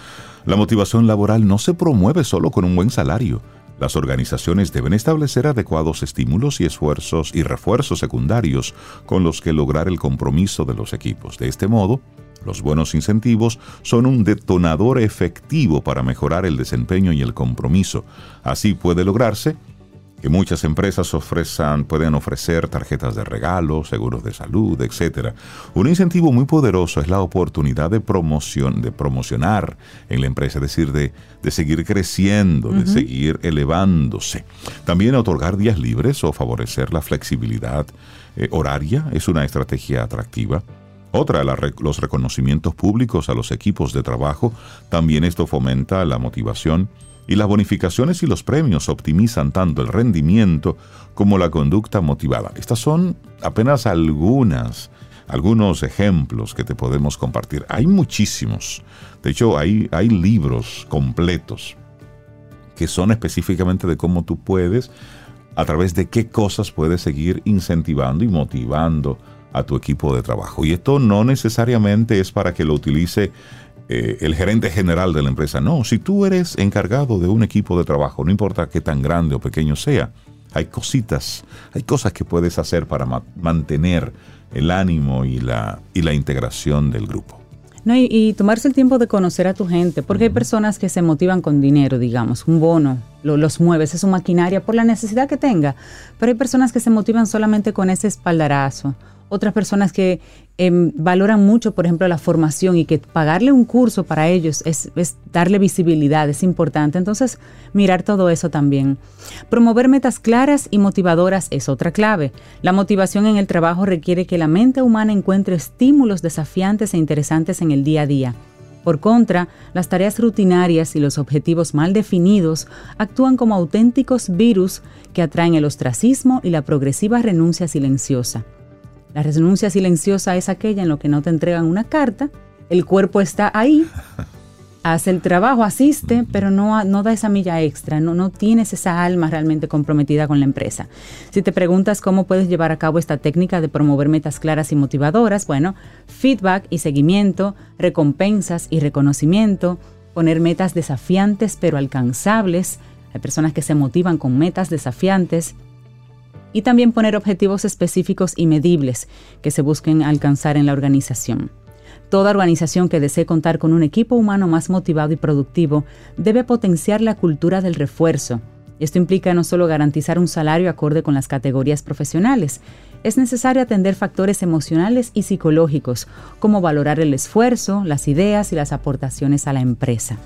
La motivación laboral no se promueve solo con un buen salario. Las organizaciones deben establecer adecuados estímulos y esfuerzos y refuerzos secundarios con los que lograr el compromiso de los equipos. De este modo, los buenos incentivos son un detonador efectivo para mejorar el desempeño y el compromiso. Así puede lograrse que muchas empresas ofrezcan, pueden ofrecer tarjetas de regalo, seguros de salud, etc. Un incentivo muy poderoso es la oportunidad de promoción, de promocionar en la empresa, es decir, de, de seguir creciendo, de seguir elevándose. También otorgar días libres o favorecer la flexibilidad eh, horaria es una estrategia atractiva. Otra, los reconocimientos públicos a los equipos de trabajo, también esto fomenta la motivación y las bonificaciones y los premios optimizan tanto el rendimiento como la conducta motivada. Estas son apenas algunas, algunos ejemplos que te podemos compartir. Hay muchísimos. De hecho, hay, hay libros completos que son específicamente de cómo tú puedes, a través de qué cosas puedes seguir incentivando y motivando a tu equipo de trabajo. Y esto no necesariamente es para que lo utilice eh, el gerente general de la empresa. No, si tú eres encargado de un equipo de trabajo, no importa qué tan grande o pequeño sea, hay cositas, hay cosas que puedes hacer para mantener el ánimo y la, y la integración del grupo. No, y, tomarse el tiempo de conocer a tu gente, porque hay personas que se motivan con dinero, digamos, un bono, los mueves, es su maquinaria por la necesidad que tenga, pero hay personas que se motivan solamente con ese espaldarazo otras personas que em, valoran mucho, por ejemplo, la formación y que pagarle un curso para ellos es, es, darle visibilidad, es importante. Entonces, mirar todo eso también. Promover metas claras y motivadoras es otra clave. La motivación en el trabajo requiere que la mente humana encuentre estímulos desafiantes e interesantes en el día a día. Por contra, las tareas rutinarias y los objetivos mal definidos actúan como auténticos virus que atraen el ostracismo y la progresiva renuncia silenciosa. La renuncia silenciosa es aquella en lo que no te entregan una carta, el cuerpo está ahí, hace el trabajo, asiste, pero no, no da esa milla extra, no, no tienes esa alma realmente comprometida con la empresa. Si te preguntas cómo puedes llevar a cabo esta técnica de promover metas claras y motivadoras, bueno, feedback y seguimiento, recompensas y reconocimiento, poner metas desafiantes pero alcanzables, hay personas que se motivan con metas desafiantes, y también poner objetivos específicos y medibles que se busquen alcanzar en la organización. Toda organización que desee contar con un equipo humano más motivado y productivo debe potenciar la cultura del refuerzo. Esto implica no solo garantizar un salario acorde con las categorías profesionales, es necesario atender factores emocionales y psicológicos, como valorar el esfuerzo, las ideas y las aportaciones a la empresa.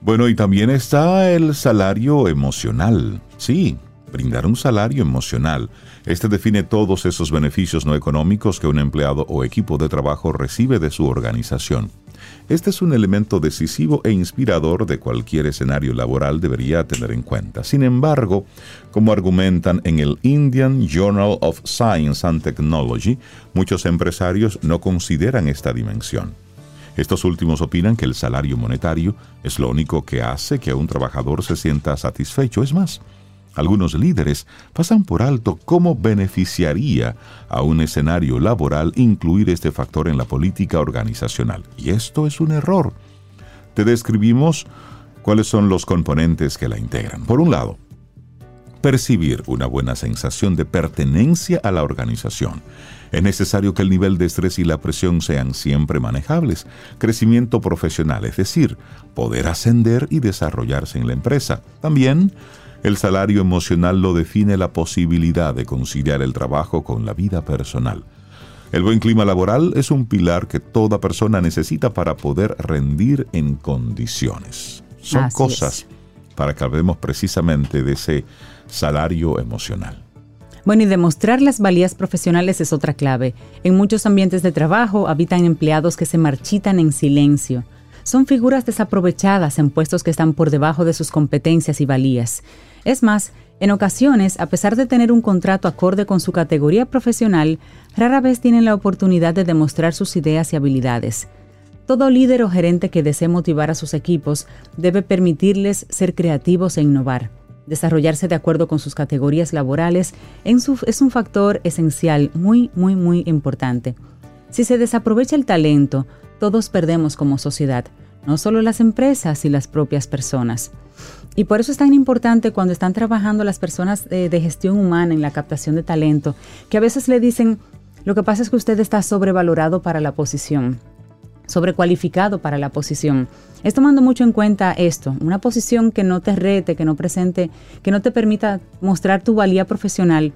Bueno, y también está el salario emocional. Sí, brindar un salario emocional. Este define todos esos beneficios no económicos que un empleado o equipo de trabajo recibe de su organización. Este es un elemento decisivo e inspirador de cualquier escenario laboral debería tener en cuenta. Sin embargo, como argumentan en el Indian Journal of Science and Technology, muchos empresarios no consideran esta dimensión. Estos últimos opinan que el salario monetario es lo único que hace que un trabajador se sienta satisfecho. Es más, algunos líderes pasan por alto cómo beneficiaría a un escenario laboral incluir este factor en la política organizacional. Y esto es un error. Te describimos cuáles son los componentes que la integran. Por un lado, percibir una buena sensación de pertenencia a la organización. Es necesario que el nivel de estrés y la presión sean siempre manejables. Crecimiento profesional, es decir, poder ascender y desarrollarse en la empresa. También el salario emocional lo define la posibilidad de conciliar el trabajo con la vida personal. El buen clima laboral es un pilar que toda persona necesita para poder rendir en condiciones. Son cosas para que hablemos precisamente de ese salario emocional. Bueno, y demostrar las valías profesionales es otra clave. En muchos ambientes de trabajo habitan empleados que se marchitan en silencio. Son figuras desaprovechadas en puestos que están por debajo de sus competencias y valías. Es más, en ocasiones, a pesar de tener un contrato acorde con su categoría profesional, rara vez tienen la oportunidad de demostrar sus ideas y habilidades. Todo líder o gerente que desee motivar a sus equipos debe permitirles ser creativos e innovar. Desarrollarse de acuerdo con sus categorías laborales es un factor esencial, muy, muy, muy importante. Si se desaprovecha el talento, todos perdemos como sociedad, no solo las empresas y las propias personas. Y por eso es tan importante cuando están trabajando las personas de, gestión humana en la captación de talento, que a veces le dicen, lo que pasa es que usted está sobrevalorado para la posición, sobrecualificado para la posición. Es tomando mucho en cuenta esto, una posición que no te rete, que no presente, que no te permita mostrar tu valía profesional.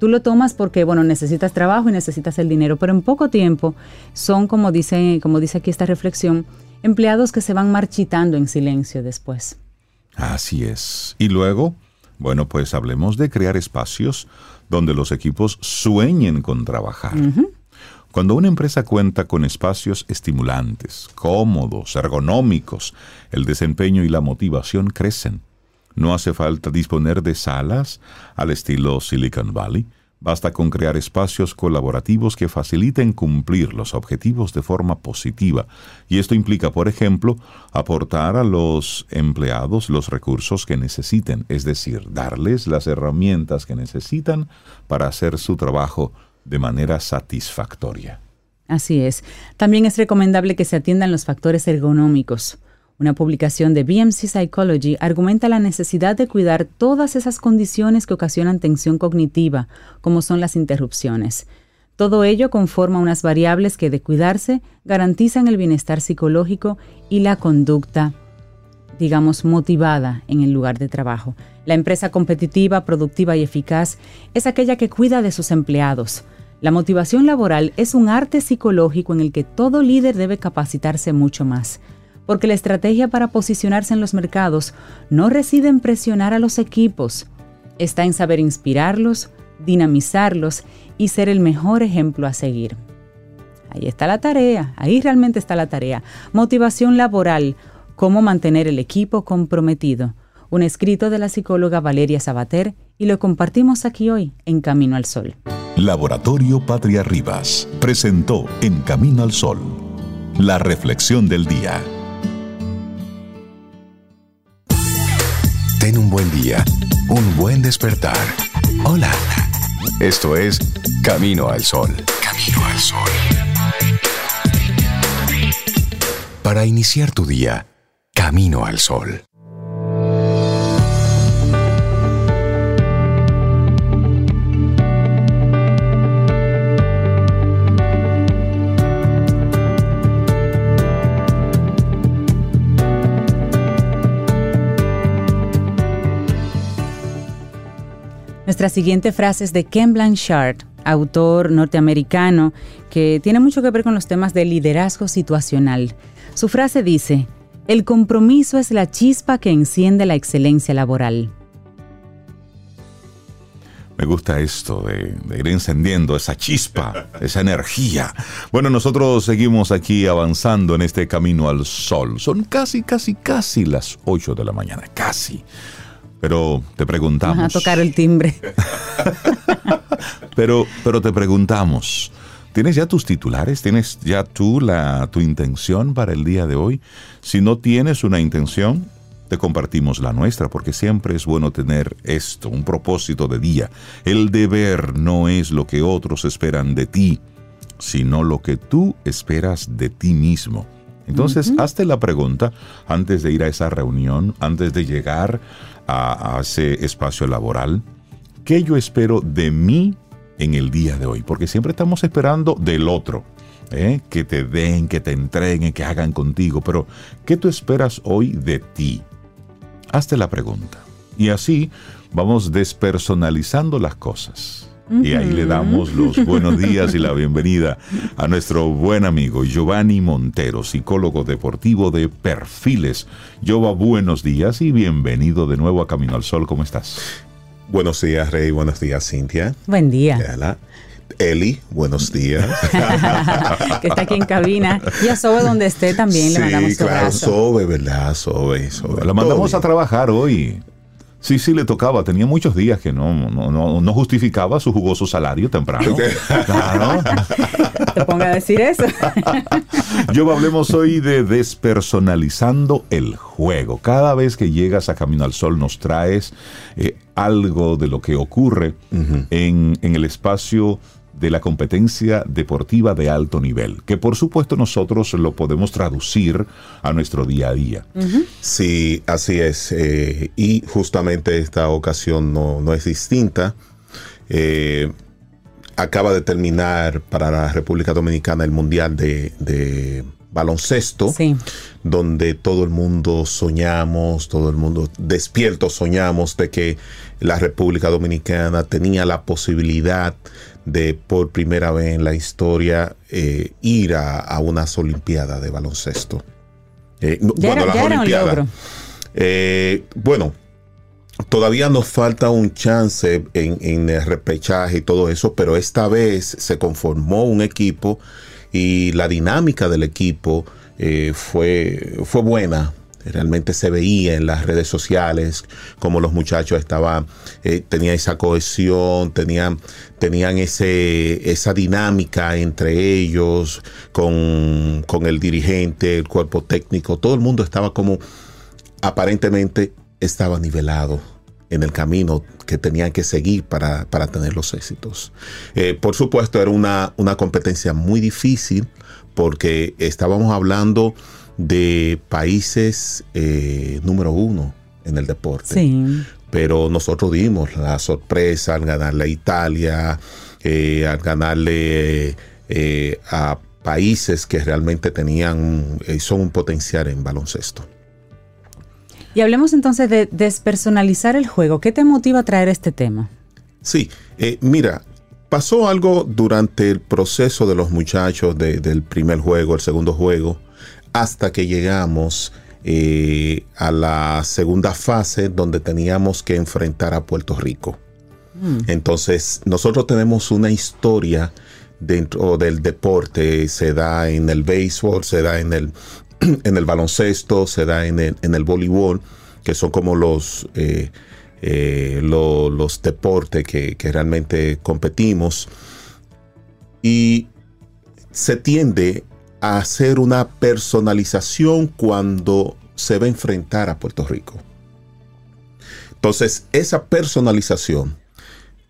Tú lo tomas porque, bueno, necesitas trabajo y necesitas el dinero, pero en poco tiempo son, como dice, como dice aquí esta reflexión, empleados que se van marchitando en silencio después. Así es. Y luego, bueno, pues hablemos de crear espacios donde los equipos sueñen con trabajar. Cuando una empresa cuenta con espacios estimulantes, cómodos, ergonómicos, el desempeño y la motivación crecen. No hace falta disponer de salas al estilo Silicon Valley, Basta con crear espacios colaborativos que faciliten cumplir los objetivos de forma positiva. Y esto implica, por ejemplo, aportar a los empleados los recursos que necesiten, es decir, darles las herramientas que necesitan para hacer su trabajo de manera satisfactoria. Así es. También es recomendable que se atiendan los factores ergonómicos. Una publicación de BMC Psychology argumenta la necesidad de cuidar todas esas condiciones que ocasionan tensión cognitiva, como son las interrupciones. Todo ello conforma unas variables que, de cuidarse, garantizan el bienestar psicológico y la conducta, digamos, motivada en el lugar de trabajo. La empresa competitiva, productiva y eficaz es aquella que cuida de sus empleados. La motivación laboral es un arte psicológico en el que todo líder debe capacitarse mucho más porque la estrategia para posicionarse en los mercados no reside en presionar a los equipos, está en saber inspirarlos, dinamizarlos y ser el mejor ejemplo a seguir. Ahí está la tarea, ahí realmente está la tarea. Motivación laboral, cómo mantener el equipo comprometido. Un escrito de la psicóloga Valeria Sabater y lo compartimos aquí hoy en Camino al Sol. Laboratorio Patria Rivas presentó En Camino al Sol, la reflexión del día. Ten un buen día, un buen despertar. Hola. Esto es Camino al Sol. Camino al Sol. Para iniciar tu día, Camino al Sol. Nuestra siguiente frase es de Ken Blanchard, autor norteamericano que tiene mucho que ver con los temas de liderazgo situacional. Su frase dice, el compromiso es la chispa que enciende la excelencia laboral. Me gusta esto de, ir encendiendo esa chispa, esa energía. Bueno, nosotros seguimos aquí avanzando en este camino al sol. Son casi, casi, casi las 8 de la mañana, casi. Pero te preguntamos. A tocar el timbre. pero, pero te preguntamos. ¿Tienes ya tus titulares? ¿Tienes ya tú la, tu intención para el día de hoy? Si no tienes una intención, te compartimos la nuestra, porque siempre es bueno tener esto, un propósito de día. El deber no es lo que otros esperan de ti, sino lo que tú esperas de ti mismo. Entonces, uh -huh. hazte la pregunta antes de ir a esa reunión, antes de llegar a, ese espacio laboral, ¿qué yo espero de mí en el día de hoy? Porque siempre estamos esperando del otro. ¿eh? Que te den, que te entreguen, que hagan contigo. Pero, ¿qué tú esperas hoy de ti? Hazte la pregunta. Y así vamos despersonalizando las cosas. Y ahí le damos los buenos días y la bienvenida a nuestro buen amigo Giovanni Montero, psicólogo deportivo de Perfiles. Giova, buenos días y bienvenido de nuevo a Camino al Sol. ¿Cómo estás? Buenos días, Rey. Buenos días, Cintia. Buen día. Hola. Eli, buenos días. que está aquí en cabina. Y a Sobe donde esté también sí, le mandamos claro, abrazo. Sobe, ¿verdad? Sobe, Sobe. La mandamos a trabajar hoy. Sí, sí, le tocaba. Tenía muchos días que no, no, no, no justificaba su jugoso salario temprano. claro. Te ponga a decir eso. Yo hablemos hoy de despersonalizando el juego. Cada vez que llegas a Camino al Sol nos traes eh, algo de lo que ocurre uh -huh. en, en el espacio de la competencia deportiva de alto nivel, que por supuesto nosotros lo podemos traducir a nuestro día a día. Uh -huh. Sí, así es. Eh, y justamente esta ocasión no, no es distinta. Eh, acaba de terminar para la República Dominicana el Mundial de, de baloncesto, sí. donde todo el mundo soñamos, todo el mundo despierto soñamos de que la República Dominicana tenía la posibilidad de por primera vez en la historia eh, ir a, a, unas Olimpiadas de baloncesto. Eh, ya bueno, era, las ya Olimpiadas. Eh, bueno, todavía nos falta un chance en, en, el repechaje y todo eso, pero esta vez se conformó un equipo y la dinámica del equipo eh, fue, fue buena. Realmente se veía en las redes sociales como los muchachos estaban, eh, tenían esa cohesión, tenían, tenían ese, esa dinámica entre ellos, con, con el dirigente, el cuerpo técnico, todo el mundo estaba como, aparentemente estaba nivelado en el camino que tenían que seguir para, para tener los éxitos. Eh, por supuesto, era una, una competencia muy difícil porque estábamos hablando de países eh, número uno en el deporte. Sí. Pero nosotros dimos la sorpresa al ganarle a Italia, eh, al ganarle eh, a países que realmente tenían, son un potencial en baloncesto. Y hablemos entonces de despersonalizar el juego. ¿Qué te motiva a traer este tema? Sí, mira, pasó algo durante el proceso de los muchachos de, del primer juego, el segundo juego, hasta que llegamos eh, a la segunda fase donde teníamos que enfrentar a Puerto Rico. Mm. Entonces, nosotros tenemos una historia dentro del deporte, se da en el béisbol, se da en el, en el baloncesto, se da en el, en el voleibol, que son como los, eh, eh, lo- los deportes que, que realmente competimos. Y se tiende a hacer una personalización cuando se va a enfrentar a Puerto Rico. Entonces, esa personalización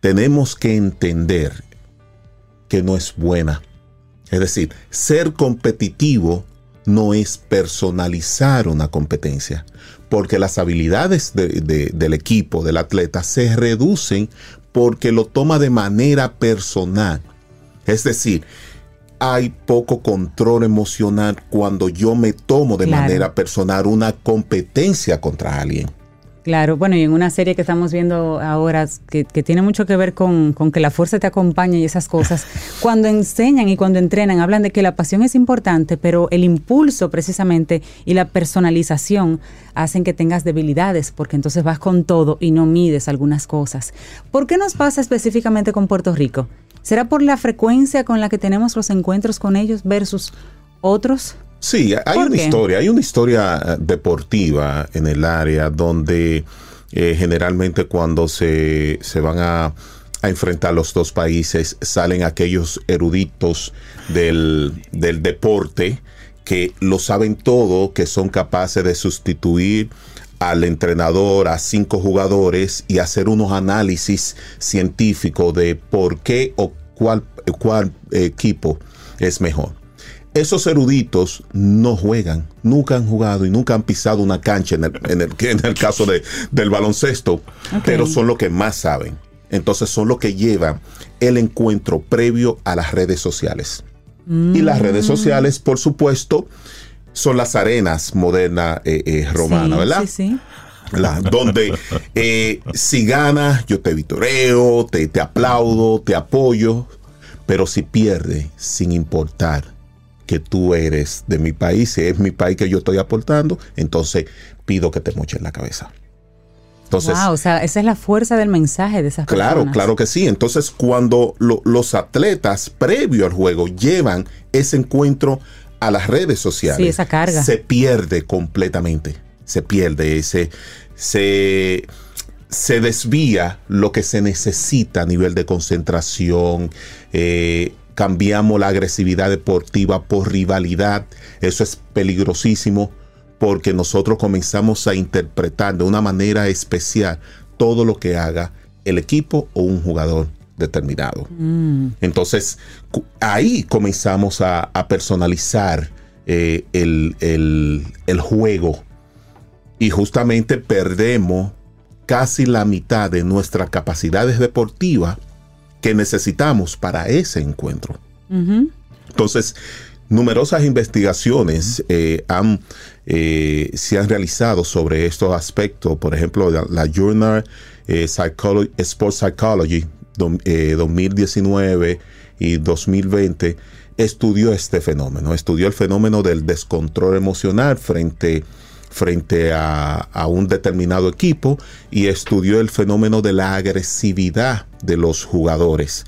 tenemos que entender que no es buena. Es decir, ser competitivo no es personalizar una competencia, porque las habilidades de- de- del equipo, del atleta, se reducen porque lo toma de manera personal. Es decir, hay poco control emocional cuando yo me tomo de Claro. manera personal una competencia contra alguien. Claro, bueno, y en una serie que estamos viendo ahora que, que tiene mucho que ver con, con que la fuerza te acompaña y esas cosas, cuando enseñan y cuando entrenan hablan de que la pasión es importante, pero el impulso precisamente y la personalización hacen que tengas debilidades, porque entonces vas con todo y no mides algunas cosas. ¿Por qué nos pasa específicamente con Puerto Rico? ¿Será por la frecuencia con la que tenemos los encuentros con ellos versus otros? Sí, hay ¿Por una qué? historia, hay una historia eh, deportiva en el área donde eh, generalmente cuando se, se van a, a enfrentar los dos países salen aquellos eruditos del, del deporte que lo saben todo, que son capaces de sustituir al entrenador, a cinco jugadores y hacer unos análisis científicos de por qué o cuál, cuál equipo es mejor. Esos eruditos no juegan, nunca han jugado y nunca han pisado una cancha en el, en el- en el caso de- del baloncesto, pero son los que más saben. Entonces son los que llevan el encuentro previo a las redes sociales. Y las redes sociales, por supuesto, son las arenas modernas eh, eh, romanas, Sí, ¿verdad? Sí, sí. La- donde eh, si ganas, yo te vitoreo, te, te aplaudo, te apoyo, pero si pierdes, sin importar que tú eres de mi país, si es mi país que yo estoy aportando, entonces pido que te moches la cabeza. Entonces, wow, o sea, esa es la fuerza del mensaje de esas Claro, personas. claro que sí. Entonces, cuando lo- los atletas previo al juego llevan ese encuentro a las redes sociales, Sí, esa carga. se pierde completamente. Se pierde ese, se, se desvía lo que se necesita a nivel de concentración. eh, cambiamos la agresividad deportiva por rivalidad. Eso es peligrosísimo porque nosotros comenzamos a interpretar de una manera especial todo lo que haga el equipo o un jugador determinado. Entonces, cu- ahí comenzamos a, a personalizar eh, el, el- el juego y justamente perdemos casi la mitad de nuestras capacidades deportivas que necesitamos para ese encuentro. Entonces, numerosas investigaciones eh, han, eh, se han realizado sobre estos aspectos. Por ejemplo, la, la Journal eh, Sports Psychology dom- eh, 2019 y 2020 estudió este fenómeno, estudió el fenómeno del descontrol emocional frente, frente a, a un determinado equipo y estudió el fenómeno de la agresividad de los jugadores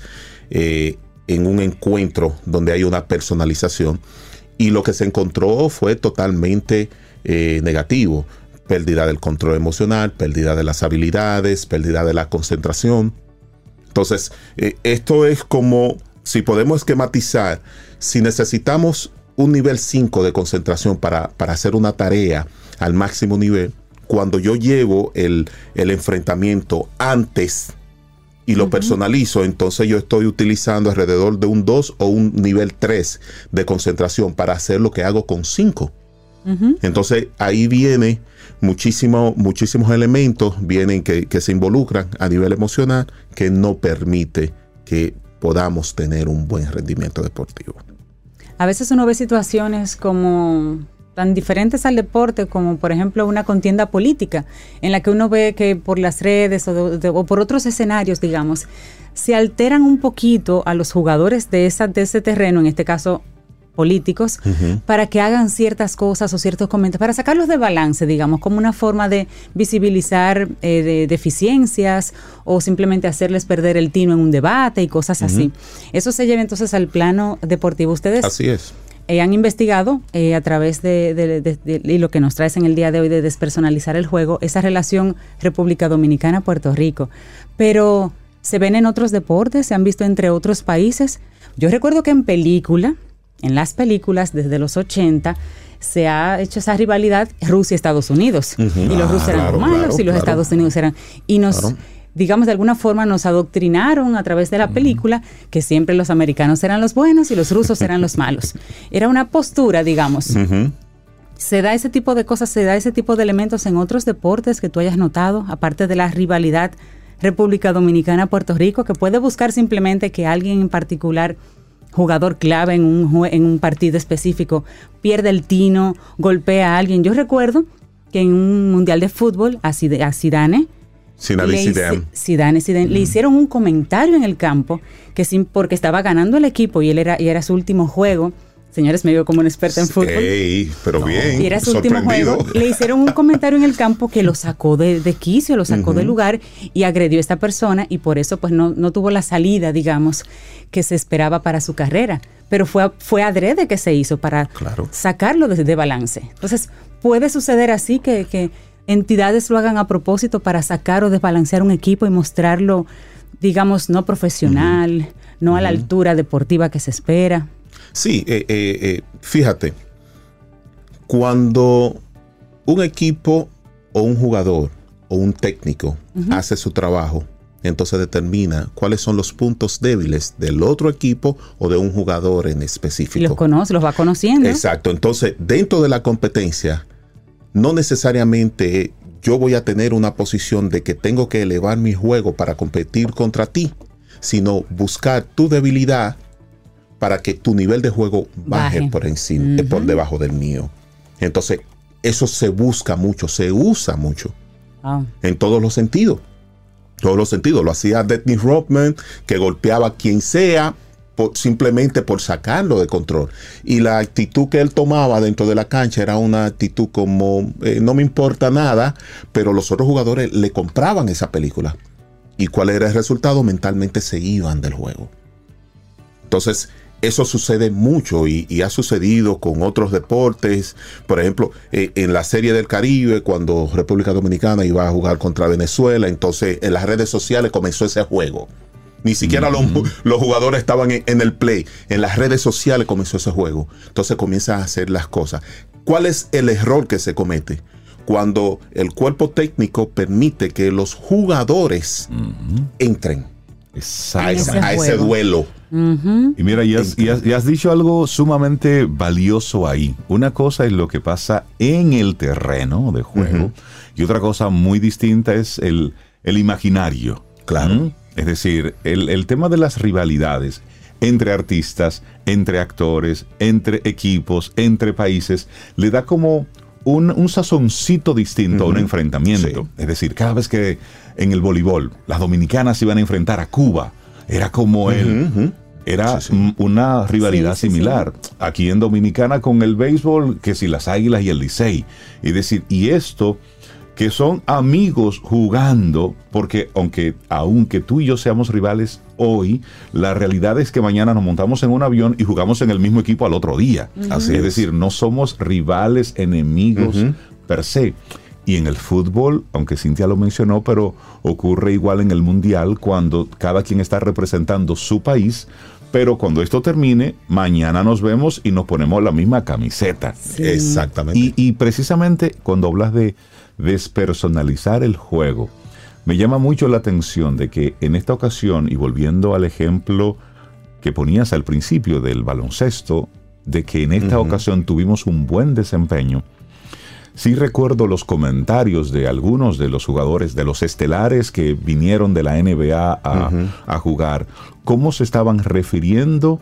eh, en un encuentro donde hay una personalización y lo que se encontró fue totalmente eh, negativo. Pérdida del control emocional, pérdida de las habilidades, pérdida de la concentración. Entonces, eh, esto es como, si podemos esquematizar, si necesitamos un nivel 5 de concentración para, para hacer una tarea al máximo nivel, cuando yo llevo el, el enfrentamiento antes y lo personalizo, entonces yo estoy utilizando alrededor de un 2 o un nivel 3 de concentración para hacer lo que hago con 5. Entonces ahí viene muchísimo, muchísimos elementos vienen que, que se involucran a nivel emocional que no permite que podamos tener un buen rendimiento deportivo. A veces uno ve situaciones como tan diferentes al deporte como por ejemplo una contienda política en la que uno ve que por las redes o, por otros escenarios digamos se alteran un poquito a los jugadores de, esa, de ese terreno en este caso políticos para que hagan ciertas cosas o ciertos comentarios, para sacarlos de balance, digamos, como una forma de visibilizar eh, de- deficiencias o simplemente hacerles perder el tino en un debate y cosas así. Eso se lleva entonces al plano deportivo. Ustedes Así es. eh, han investigado eh, a través de, de- de- de- y lo que nos traes en el día de hoy de despersonalizar el juego, esa relación República Dominicana-Puerto Rico. Pero se ven en otros deportes, se han visto entre otros países. Yo recuerdo que en película, en las películas desde los 80, se ha hecho esa rivalidad Rusia-Estados Unidos. Y los Ah, rusos eran claro, los malos claro, y los claro. Estados Unidos eran... Y nos... Digamos, de alguna forma nos adoctrinaron a través de la película que siempre los americanos eran los buenos y los rusos eran los malos. Era una postura, digamos. ¿Se da ese tipo de cosas, se da ese tipo de elementos en otros deportes que tú hayas notado, aparte de la rivalidad República Dominicana-Puerto Rico, que puede buscar simplemente que alguien en particular, jugador clave en un, en un partido específico, pierde el tino, golpea a alguien? Yo recuerdo que en un mundial de fútbol a Zid- a Zidane, le. Zidane, Zidane, le hicieron un comentario en el campo que sin, porque estaba ganando el equipo y él era, y era su último juego. Señores, me veo como un experta en fútbol. Ey, pero bien. Y era su último juego. Le hicieron un comentario en el campo que lo sacó de, de quicio, lo sacó del lugar y agredió a esta persona y por eso pues no, no tuvo la salida, digamos, que se esperaba para su carrera. Pero fue, fue adrede que se hizo para Claro. sacarlo de, de balance. Entonces, puede suceder así que, que entidades lo hagan a propósito para sacar o desbalancear un equipo y mostrarlo, digamos, no profesional, no a la altura deportiva que se espera. Sí, eh, eh, eh, fíjate, cuando un equipo o un jugador o un técnico hace su trabajo, entonces determina cuáles son los puntos débiles del otro equipo o de un jugador en específico. los conoce, los va conociendo. Exacto. Entonces, dentro de la competencia, no necesariamente yo voy a tener una posición de que tengo que elevar mi juego para competir contra ti, sino buscar tu debilidad para que tu nivel de juego baje, Baje. por encima, eh, por debajo del mío. Entonces, eso se busca mucho, se usa mucho Ah. en todos los sentidos. Todos los sentidos. Lo hacía Dennis Rodman, que golpeaba a quien sea por- simplemente por sacarlo de control. Y la actitud que él tomaba dentro de la cancha era una actitud como, eh, no me importa nada, pero los otros jugadores le compraban esa película. ¿Y cuál era el resultado? Mentalmente se iban del juego. Entonces, eso sucede mucho y, y ha sucedido con otros deportes. Por ejemplo, eh, en la Serie del Caribe, cuando República Dominicana iba a jugar contra Venezuela, entonces en las redes sociales comenzó ese juego. Ni siquiera los, los jugadores estaban en, en el play. En las redes sociales comenzó ese juego. Entonces comienzan a hacer las cosas. ¿Cuál es el error que se comete? Cuando el cuerpo técnico permite que los jugadores entren a, Exacto. esa- ese a ese duelo. Y mira, y has, y has- y has dicho algo sumamente valioso ahí. Una cosa es lo que pasa en el terreno de juego y otra cosa muy distinta es el, el imaginario. Claro. ¿Mm? Es decir, el, el tema de las rivalidades entre artistas, entre actores, entre equipos, entre países, le da como un, un sazoncito distinto a un enfrentamiento. Sí. Es decir, cada vez que en el voleibol las dominicanas se iban a enfrentar a Cuba, era como el, era Sí, sí. una rivalidad Sí, sí, similar. Aquí en Dominicana con el béisbol, que si las águilas y el Licey. Y decir, y esto, que son amigos jugando, porque aunque, aunque tú y yo seamos rivales hoy, la realidad es que mañana nos montamos en un avión y jugamos en el mismo equipo al otro día. Así es es. decir, no somos rivales, enemigos per se. Y en el fútbol, aunque Cintia lo mencionó, pero ocurre igual en el mundial cuando cada quien está representando su país. Pero cuando esto termine, mañana nos vemos y nos ponemos la misma camiseta. Exactamente. Y, y precisamente cuando hablas de despersonalizar el juego, me llama mucho la atención de que en esta ocasión, y volviendo al ejemplo que ponías al principio del baloncesto, de que en esta ocasión tuvimos un buen desempeño, sí recuerdo los comentarios de algunos de los jugadores, de los estelares que vinieron de la NBA a, a jugar, cómo se estaban refiriendo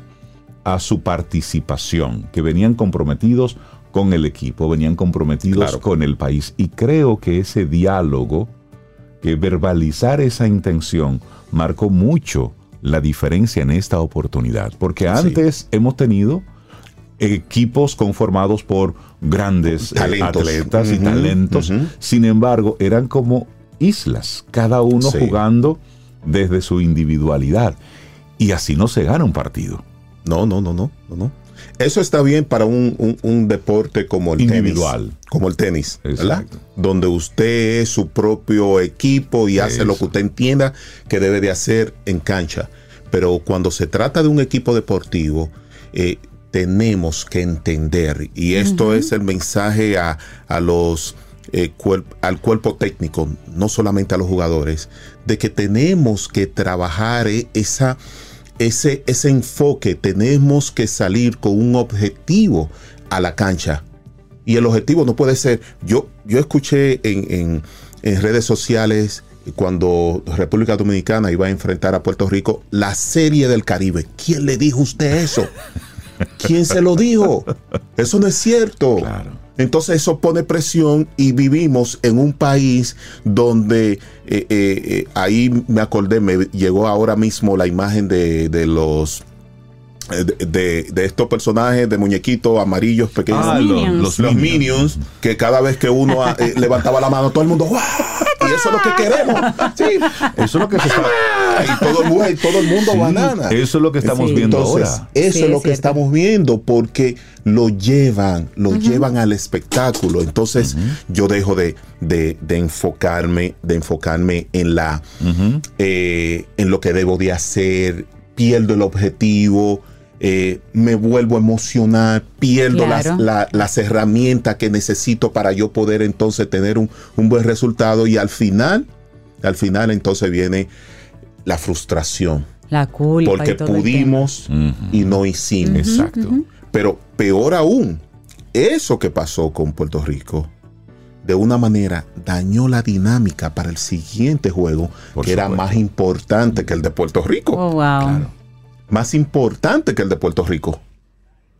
a su participación, que venían comprometidos con el equipo, venían comprometidos Claro. con el país. Y creo que ese diálogo, que verbalizar esa intención, marcó mucho la diferencia en esta oportunidad. Porque antes hemos tenido equipos conformados por grandes eh, Talentos. atletas y talentos. Sin embargo, eran como islas, cada uno Sí. jugando desde su individualidad. Y así no se gana un partido. No, no, no, no, no, no. Eso está bien para un, un- un deporte como el Individual. tenis. Como el tenis, ¿verdad? Exacto. Donde usted es su propio equipo y hace lo que usted entienda que debe de hacer en cancha. Pero cuando se trata de un equipo deportivo, eh, tenemos que entender, y esto es el mensaje a, a los eh, cuerp- al cuerpo técnico, no solamente a los jugadores, de que tenemos que trabajar eh, esa, ese, ese enfoque, tenemos que salir con un objetivo a la cancha. Y el objetivo no puede ser, yo, yo escuché en, en- redes sociales cuando República Dominicana iba a enfrentar a Puerto Rico la serie del Caribe. ¿Quién le dijo usted eso? ¿Quién se lo dijo? Eso no es cierto. Claro. Entonces eso pone presión y vivimos en un país donde eh, eh, eh, ahí me acordé, me llegó ahora mismo la imagen de, de los de, de- de estos personajes de muñequitos amarillos pequeños. Ah, los, los Minions. minions, que cada vez que uno ah, eh, levantaba la mano, todo el mundo, ¡guau! Y eso es lo que queremos. Sí. Eso es lo que se está, Y todo el mundo, y todo el mundo Sí, banana. Eso es lo que estamos Sí. viendo Entonces, ahora. eso Sí, es lo es que estamos viendo porque lo llevan, lo llevan al espectáculo. Entonces, yo dejo de, de- de enfocarme, de enfocarme en la eh, en lo que debo de hacer, pierdo el objetivo, eh, me vuelvo a emocionar, pierdo las, Claro. la- las herramientas que necesito para yo poder entonces tener un, un buen resultado y al final, al final entonces viene la frustración, La culpa. porque y todo el pudimos y no hicimos. Exacto. Pero peor aún, eso que pasó con Puerto Rico, de una manera dañó la dinámica para el siguiente juego, Por que era más importante que el de Puerto Rico. Oh, wow. Claro. Más importante que el de Puerto Rico.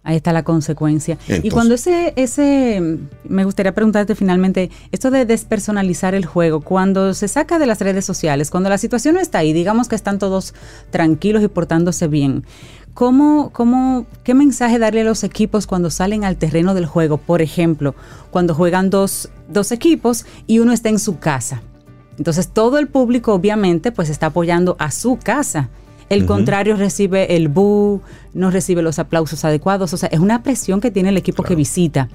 Ahí está la consecuencia. y cuando ese, ese, me gustaría preguntarte finalmente, esto de despersonalizar el juego, cuando se saca de las redes sociales, cuando la situación no está ahí, digamos que están todos tranquilos y portándose bien, ¿cómo, cómo, ¿qué mensaje darle a los equipos cuando salen al terreno del juego? Por ejemplo, cuando juegan dos, dos equipos y uno está en su casa. Entonces todo el público obviamente pues está apoyando a su casa. El contrario recibe el bu, no recibe los aplausos adecuados. O sea, es una presión que tiene el equipo que visita.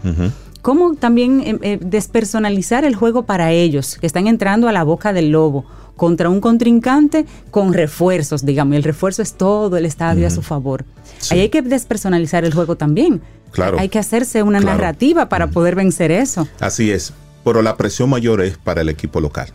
¿Cómo también eh, eh, despersonalizar el juego para ellos, que están entrando a la boca del lobo, contra un contrincante con refuerzos, digamos? El refuerzo es todo el estadio a su favor. Sí. Ahí hay que despersonalizar el juego también. Claro. Hay que hacerse una Claro. narrativa para poder vencer eso. Así es. Pero la presión mayor es para el equipo local,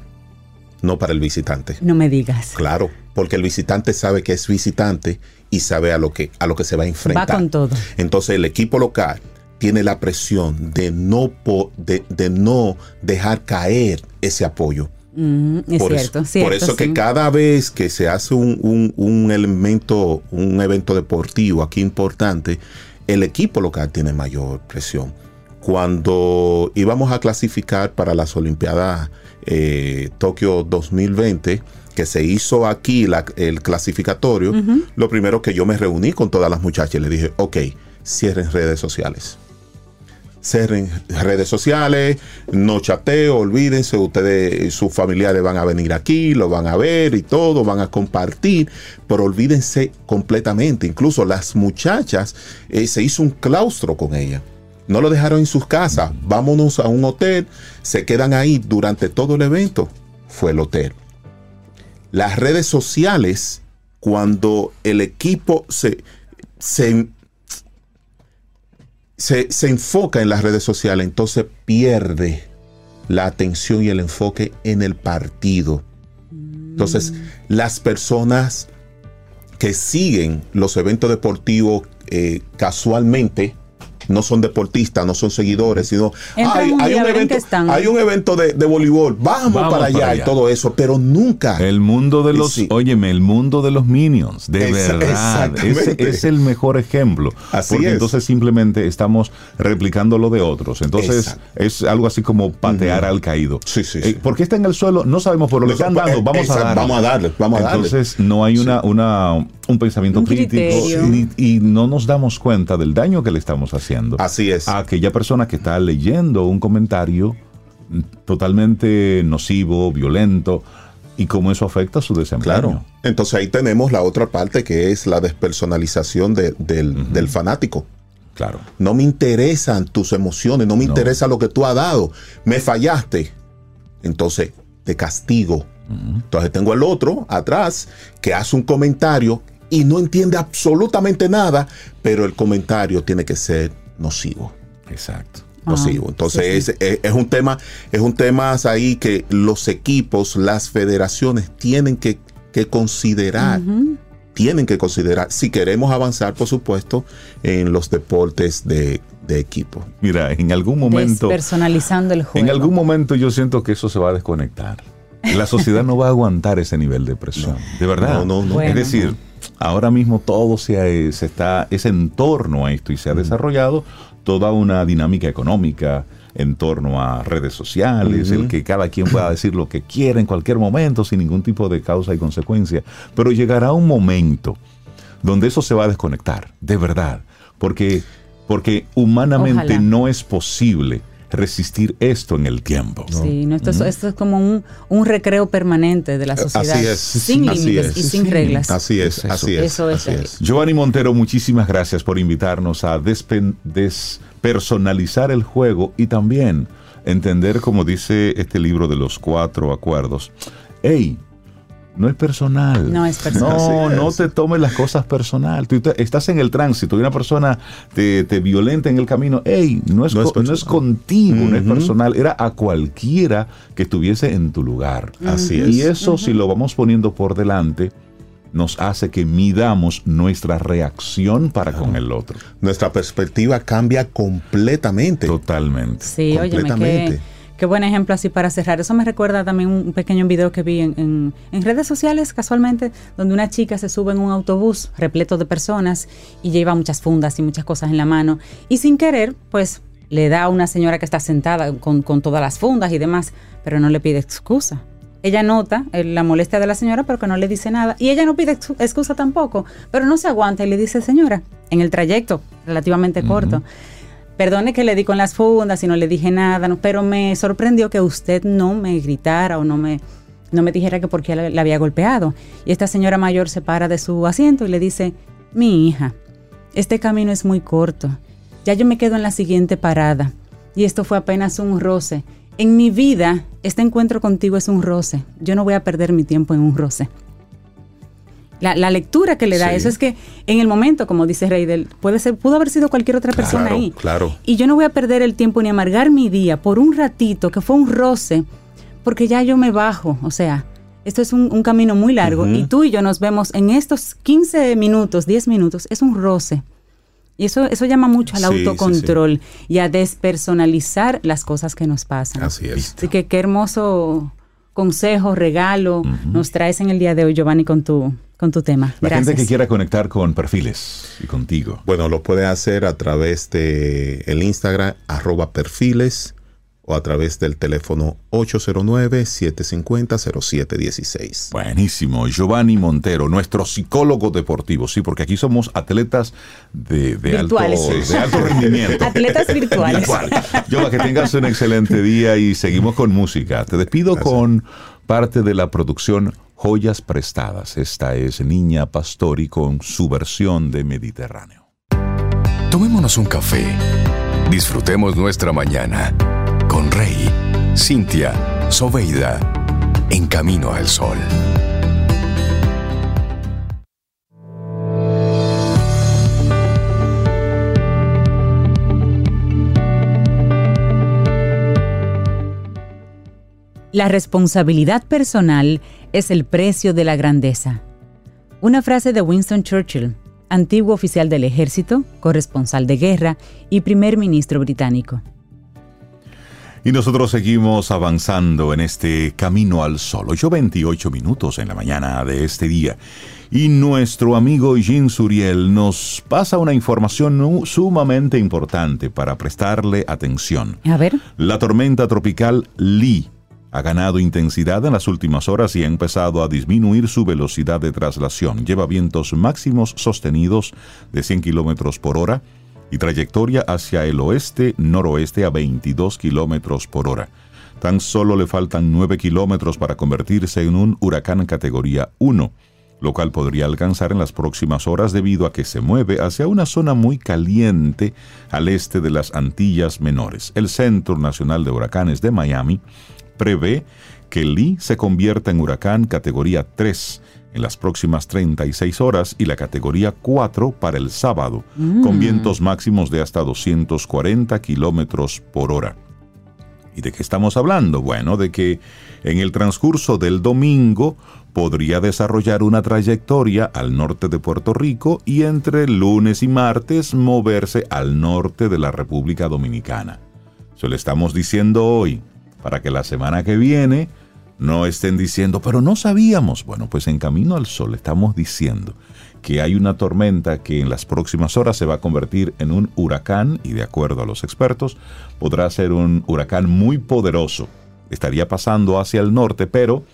no para el visitante. No me digas. Claro, porque el visitante sabe que es visitante y sabe a lo que, a lo que se va a enfrentar. Va con todo. Entonces el equipo local tiene la presión de no, po- de, de no dejar caer ese apoyo. Mm, es por cierto, eso, cierto, por eso que cada vez que se hace un, un- un elemento, un evento deportivo aquí importante, el equipo local tiene mayor presión. Cuando íbamos a clasificar para las Olimpiadas eh, Tokio 2020, que se hizo aquí la- el clasificatorio, lo primero que yo me reuní con todas las muchachas y le dije, ok, cierren redes sociales cerren redes sociales, no chateo, olvídense, ustedes, sus familiares van a venir aquí, lo van a ver y todo, van a compartir, pero olvídense completamente. Incluso las muchachas, eh, se hizo un claustro con ellas. No lo dejaron en sus casas, vámonos a un hotel, se quedan ahí durante todo el evento. Fue el hotel. Las redes sociales, cuando el equipo se, se se, se enfoca en las redes sociales, entonces pierde la atención y el enfoque en el partido. Entonces, las personas que siguen los eventos deportivos eh, casualmente, no son deportistas, no son seguidores, sino un hay, un evento, hay un evento de, de voleibol, vamos, Vamos para allá, para y todo eso, pero nunca. El mundo de los, Sí. óyeme, el mundo de los minions, de verdad. Ese exactamente. es el mejor ejemplo. Así porque es. entonces simplemente estamos replicando lo de otros. Entonces Exacto. es algo así como patear al caído. Sí, sí, Eh, sí. ¿Por qué está en el suelo? No sabemos, pero le No, están dando. Vamos a darle. vamos a darle, vamos a darle. Entonces no hay una, una, un pensamiento Un crítico y, y no nos damos cuenta del daño que le estamos haciendo Así es. a aquella persona que está leyendo un comentario totalmente nocivo, violento, y cómo eso afecta su desempeño. Claro. Entonces ahí tenemos la otra parte que es la despersonalización de- del, del fanático. Claro. No me interesan tus emociones, no me No. interesa lo que tú has dado. Me fallaste. Entonces, te castigo. Entonces tengo el otro atrás que hace un comentario y no entiende absolutamente nada, pero el comentario tiene que ser nocivo. Exacto. Nocivo. Ah, Entonces sí, Es, es- es un tema, es un tema ahí que los equipos, las federaciones tienen que, que considerar. Tienen que considerar si queremos avanzar, por supuesto, en los deportes de, de equipo. Mira, en algún momento. Despersonalizando el juego. En algún momento yo siento que eso se va a desconectar. La sociedad no va a aguantar ese nivel de presión. De verdad. No, no, no. Bueno. Es decir, ahora mismo todo se, se está, es en torno a esto y se ha desarrollado toda una dinámica económica en torno a redes sociales, el que cada quien pueda decir lo que quiera en cualquier momento sin ningún tipo de causa y consecuencia. Pero llegará un momento donde eso se va a desconectar, de verdad, porque, porque humanamente Ojalá. no es posible resistir esto en el tiempo. Sí, no, esto, es, esto es como un, un recreo permanente de la sociedad. Así es. Sin Así límites es. y sin Sí. reglas. Así es, Es eso. así es. Eso es. así es. Giovanni Montero, muchísimas gracias por invitarnos a despen- despersonalizar el juego y también entender, como dice este libro de los cuatro acuerdos, hey, no es personal. No es personal. No, no es. te tomes las cosas personal. Tú te- estás en el tránsito y una persona te, te violenta en el camino. Hey, no es, No es co- no es contigo, no es personal. Era a cualquiera que estuviese en tu lugar. Así es. Y eso, si lo vamos poniendo por delante, nos hace que midamos nuestra reacción para con el otro. Nuestra perspectiva cambia completamente. Totalmente. Sí, oye, Completamente. qué, qué buen ejemplo así para cerrar. Eso me recuerda también un pequeño video que vi en, en- en redes sociales casualmente, donde una chica se sube en un autobús repleto de personas y lleva muchas fundas y muchas cosas en la mano. Y sin querer, pues le da a una señora que está sentada con, con todas las fundas y demás, pero no le pide excusa. Ella nota eh, la molestia de la señora, pero que no le dice nada. Y ella no pide ex- excusa tampoco, pero no se aguanta y le dice, señora, en el trayecto relativamente corto, Perdone que le di con las fundas y no le dije nada, pero me sorprendió que usted no me gritara o no me, no me dijera que por qué la, la había golpeado. Y esta señora mayor se para de su asiento y le dice, mi hija, este camino es muy corto. Ya yo me quedo en la siguiente parada. Y esto fue apenas un roce. En mi vida, este encuentro contigo es un roce. Yo no voy a perder mi tiempo en un roce. La, la lectura que le da Sí. eso es que en el momento, como dice Reidel, puede ser, pudo haber sido cualquier otra persona Claro, ahí. claro. Y yo no voy a perder el tiempo ni amargar mi día por un ratito que fue un roce, porque ya yo me bajo. O sea, esto es un, un camino muy largo y tú y yo nos vemos en estos 15 minutos, 10 minutos, es un roce. Y eso, eso llama mucho al Sí, sí, autocontrol y a despersonalizar las cosas que nos pasan. Así es. Así que qué hermoso consejo, regalo nos traes en el día de hoy, Giovanni, con tu, con tu tema. La Gracias. gente que quiera conectar con perfiles y contigo. Bueno, lo puede hacer a través de el Instagram, arroba perfiles, o a través del teléfono 809-750-0716. Buenísimo. Giovanni Montero, nuestro psicólogo deportivo, sí, porque aquí somos atletas de, de alto, Virtuales. de alto rendimiento. Atletas virtuales. Virtual. Giova, que tengas un excelente día y seguimos con música. Te despido con parte de la producción Joyas Prestadas. Esta es Niña Pastori con su versión de Mediterráneo. Tomémonos un café. Disfrutemos nuestra mañana con Rey, Cintia, Soveida, en camino al sol. La responsabilidad personal es el precio de la grandeza. Una frase de Winston Churchill, antiguo oficial del ejército, corresponsal de guerra y primer ministro británico. Y nosotros seguimos avanzando en este camino al sol. 8.28 minutos en la mañana de este día. Y nuestro amigo Jean Suriel nos pasa una información sumamente importante para prestarle atención. A ver, La tormenta tropical Lee ha ganado intensidad en las últimas horas y ha empezado a disminuir su velocidad de traslación. Lleva vientos máximos sostenidos de 100 kilómetros por hora y trayectoria hacia el oeste-noroeste a 22 kilómetros por hora. Tan solo le faltan 9 kilómetros para convertirse en un huracán categoría 1. lo cual podría alcanzar en las próximas horas debido a que se mueve hacia una zona muy caliente al este de las Antillas Menores. El Centro Nacional de Huracanes de Miami prevé que Lee se convierta en huracán categoría 3 en las próximas 36 horas y la categoría 4 para el sábado, con vientos máximos de hasta 240 kilómetros por hora. ¿Y de qué estamos hablando? Bueno, de que en el transcurso del domingo podría desarrollar una trayectoria al norte de Puerto Rico y entre lunes y martes moverse al norte de la República Dominicana. Eso le estamos diciendo hoy, para que la semana que viene no estén diciendo, pero no sabíamos. Bueno, pues en Camino al Sol estamos diciendo que hay una tormenta que en las próximas horas se va a convertir en un huracán y de acuerdo a los expertos podrá ser un huracán muy poderoso. Estaría pasando hacia el norte, pero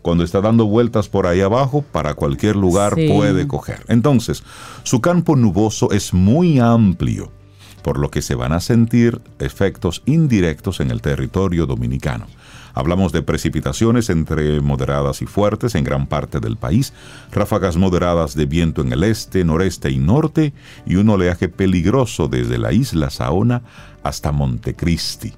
cuando está dando vueltas por ahí abajo, para cualquier lugar Sí. puede coger. Entonces, su campo nuboso es muy amplio, por lo que se van a sentir efectos indirectos en el territorio dominicano. Hablamos de precipitaciones entre moderadas y fuertes en gran parte del país, ráfagas moderadas de viento en el este, noreste y norte y un oleaje peligroso desde la isla Saona hasta Montecristi.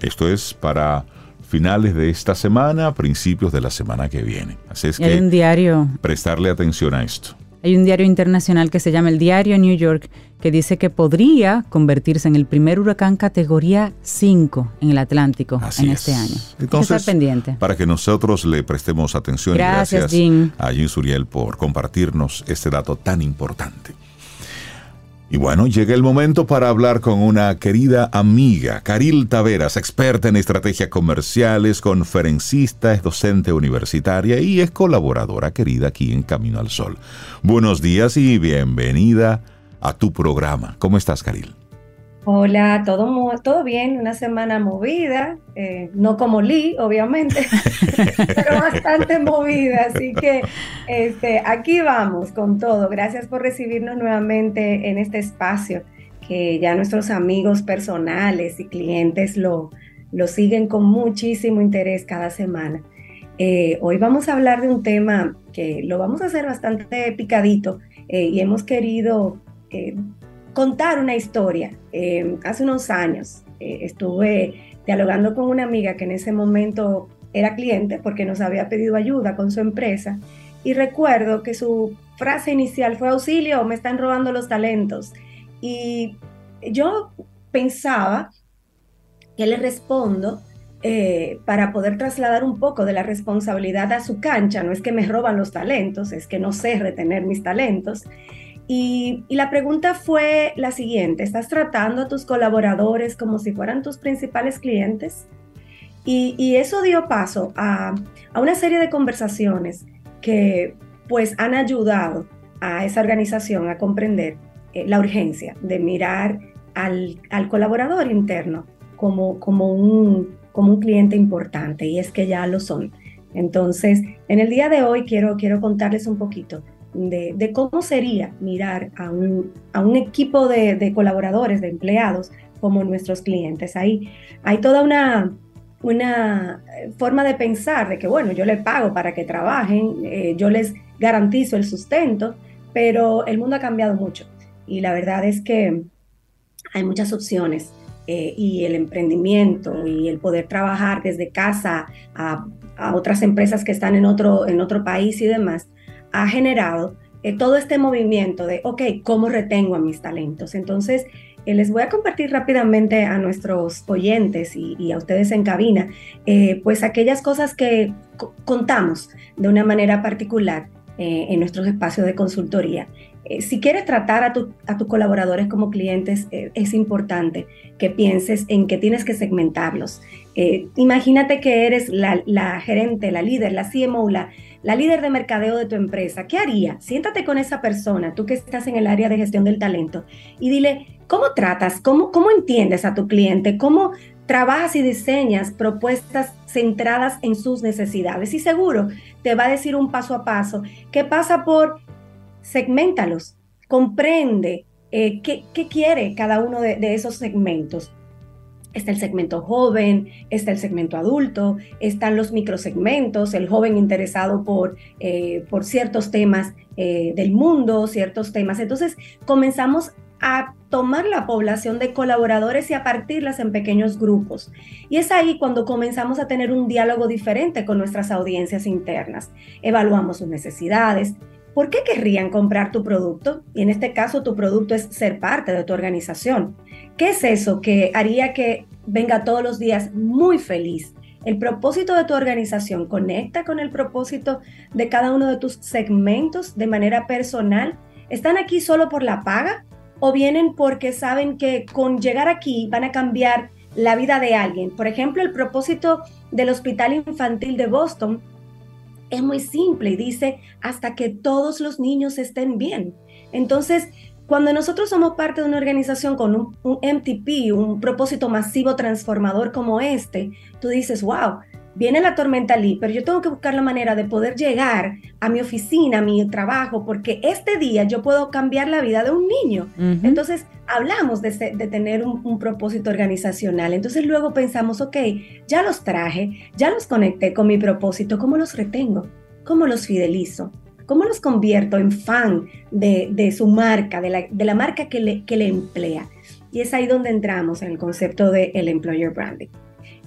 Esto es para finales de esta semana, principios de la semana que viene. Así es hay un que diario, prestarle atención a esto. Hay un diario internacional que se llama el Diario New York que dice que podría convertirse en el primer huracán categoría 5 en el Atlántico Así en es. este año. Entonces, estar pendiente. para que nosotros le prestemos atención Gracias, y gracias Jean. a Jean Suriel por compartirnos este dato tan importante. Y bueno, llega el momento para hablar con una querida amiga, Caril Taveras, experta en estrategias comerciales, conferencista, es docente universitaria y es colaboradora querida aquí en Camino al Sol. Buenos días y bienvenida a tu programa. ¿Cómo estás, Caril? Hola, todo, todo bien, una semana movida, eh, no como Lee, obviamente, pero bastante movida, así que este, aquí vamos con todo. Gracias por recibirnos nuevamente en este espacio, que ya nuestros amigos personales y clientes lo, lo siguen con muchísimo interés cada semana. Eh, hoy vamos a hablar de un tema que lo vamos a hacer bastante picadito eh, y hemos querido... contar una historia. Eh, hace unos años eh, estuve dialogando con una amiga que en ese momento era cliente porque nos había pedido ayuda con su empresa y recuerdo que su frase inicial fue auxilio, me están robando los talentos. Y yo pensaba que le respondo eh, para poder trasladar un poco de la responsabilidad a su cancha. No es que me roban los talentos, es que no sé retener mis talentos. Y, la pregunta fue la siguiente, ¿estás tratando a tus colaboradores como si fueran tus principales clientes? Y, eso dio paso a, una serie de conversaciones que pues han ayudado a esa organización a comprender eh, la urgencia de mirar al, colaborador interno como, un, cliente importante y es que ya lo son. Entonces, en el día de hoy quiero contarles un poquito de, cómo sería mirar a un, a un equipo de, de, colaboradores, de empleados, como nuestros clientes. Ahí hay toda una, una forma de pensar de que, bueno, yo les pago para que trabajen, eh, yo les garantizo el sustento, pero el mundo ha cambiado mucho y la verdad es que hay muchas opciones eh, y el emprendimiento y el poder trabajar desde casa a, a otras empresas que están en otro, en otro país y demás ha generado eh, todo este movimiento de, ok, ¿cómo retengo a mis talentos? Entonces, eh, les voy a compartir rápidamente a nuestros oyentes y, a ustedes en cabina, eh, pues aquellas cosas que contamos de una manera particular en nuestros espacios de consultoría. Si quieres tratar a, tu, a, tus colaboradores como clientes, es importante que pienses en que tienes que segmentarlos. Imagínate que eres la, la, gerente, la líder, la CMO, la, la líder de mercadeo de tu empresa. ¿Qué haría? Siéntate con esa persona, tú que estás en el área de gestión del talento, y dile, ¿cómo tratas? ¿Cómo, cómo entiendes a tu cliente? ¿Cómo trabajas y diseñas propuestas centradas en sus necesidades? Y seguro te va a decir un paso a paso que pasa por segmentalos, comprende eh, qué, qué, quiere cada uno de, de esos segmentos. Está el segmento joven, está el segmento adulto, están los microsegmentos, el joven interesado por, eh, por ciertos temas eh, del mundo, ciertos temas. Entonces comenzamos a tomar la población de colaboradores y a partirlas en pequeños grupos. Y es ahí cuando comenzamos a tener un diálogo diferente con nuestras audiencias internas. Evaluamos sus necesidades. ¿Por qué querrían comprar tu producto? Y en este caso tu producto es ser parte de tu organización. ¿Qué es eso que haría que venga todos los días muy feliz? El propósito de tu organización conecta con el propósito de cada uno de tus segmentos de manera personal. ¿Están aquí solo por la paga o vienen porque saben que con llegar aquí van a cambiar la vida de alguien. Por ejemplo, el propósito del Hospital Infantil de Boston es muy simple y dice hasta que todos los niños estén bien. Entonces, cuando nosotros somos parte de una organización con un, un MTP, un propósito masivo transformador como este, tú dices, wow, viene la tormenta Lee, pero yo tengo que buscar la manera de poder llegar a mi oficina, a mi trabajo, porque este día yo puedo cambiar la vida de un niño. Entonces, hablamos de, tener un, propósito organizacional. Entonces, luego pensamos, ok, ya los traje, ya los conecté con mi propósito, ¿cómo los retengo? ¿Cómo los fidelizo? ¿Cómo los convierto en fan de, su marca, de la, marca que le, emplea? Y es ahí donde entramos en el concepto del el employer branding.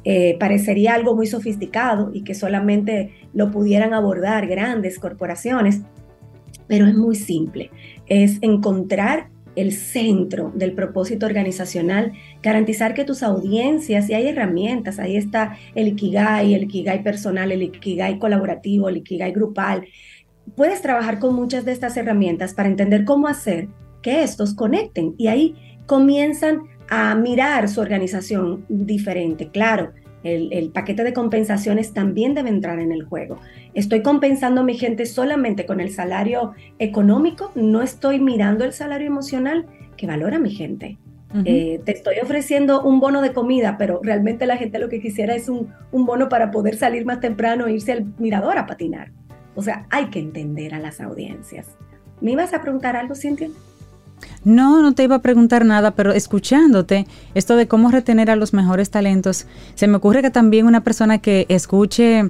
Eh, parecería algo muy sofisticado y que solamente lo pudieran abordar grandes corporaciones, pero es muy simple. Es encontrar el centro del propósito organizacional, garantizar que tus audiencias, y hay herramientas, ahí está el Ikigai, el Ikigai personal, el Ikigai colaborativo, el Ikigai grupal. Puedes trabajar con muchas de estas herramientas para entender cómo hacer que estos conecten y ahí comienzan a mirar su organización diferente. Claro, el, paquete de compensaciones también debe entrar en el juego. Estoy compensando a mi gente solamente con el salario económico, no estoy mirando el salario emocional que valora mi gente. Eh, te estoy ofreciendo un bono de comida, pero realmente la gente lo que quisiera es un, un bono para poder salir más temprano e irse al mirador a patinar. O sea, hay que entender a las audiencias. ¿Me ibas a preguntar algo, Cintia? No, no te iba a preguntar nada, pero escuchándote, esto de cómo retener a los mejores talentos, se me ocurre que también una persona que escuche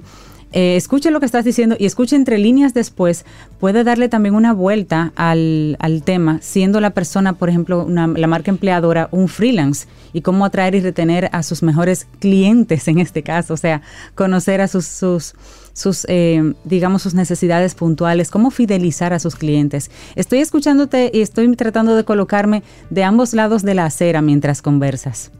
eh, escuche lo que estás diciendo y escuche entre líneas después, puede darle también una vuelta al, tema, siendo la persona, por ejemplo, la marca empleadora, un freelance, y cómo atraer y retener a sus mejores clientes en este caso, o sea, conocer a sus, sus, sus eh, digamos, sus necesidades puntuales, cómo fidelizar a sus clientes. Estoy escuchándote y estoy tratando de colocarme de ambos lados de la acera mientras conversas.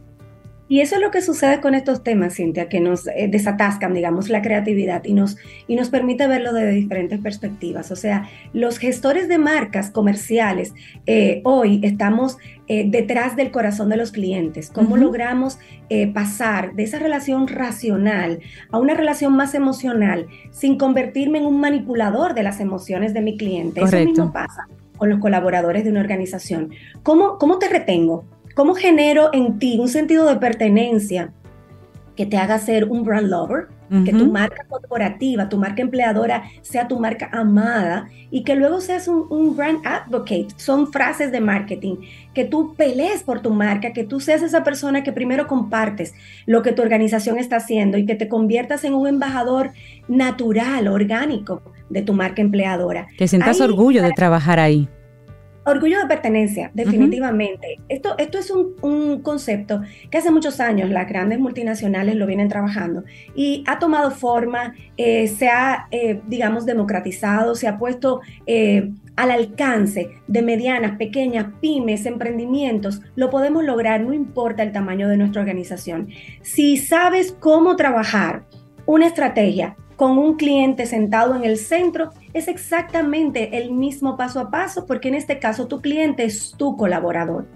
Y eso es lo que sucede con estos temas, Cintia, que nos eh, desatascan, digamos, la creatividad y nos, y nos permite verlo desde diferentes perspectivas. O sea, los gestores de marcas comerciales, eh, hoy estamos eh, detrás del corazón de los clientes. ¿Cómo logramos pasar de esa relación racional a una relación más emocional sin convertirme en un manipulador de las emociones de mi cliente? Eso mismo pasa con los colaboradores de una organización. ¿Cómo, cómo te retengo? ¿Cómo genero en ti un sentido de pertenencia que te haga ser un brand lover? Que tu marca corporativa, tu marca empleadora sea tu marca amada y que luego seas un, brand advocate. Son frases de marketing. Que tú pelees por tu marca, que tú seas esa persona que primero compartes lo que tu organización está haciendo y que te conviertas en un embajador natural, orgánico de tu marca empleadora. Que sientas orgullo de trabajar ahí. Orgullo de pertenencia, definitivamente. esto, esto es un, concepto que hace muchos años las grandes multinacionales lo vienen trabajando y ha tomado forma, eh, se ha, eh, digamos, democratizado, se ha puesto eh, al alcance de medianas, pequeñas, pymes, emprendimientos. Lo podemos lograr, no importa el tamaño de nuestra organización. Si sabes cómo trabajar una estrategia con un cliente sentado en el centro, es exactamente el mismo paso a paso, porque en este caso tu cliente es tu colaborador.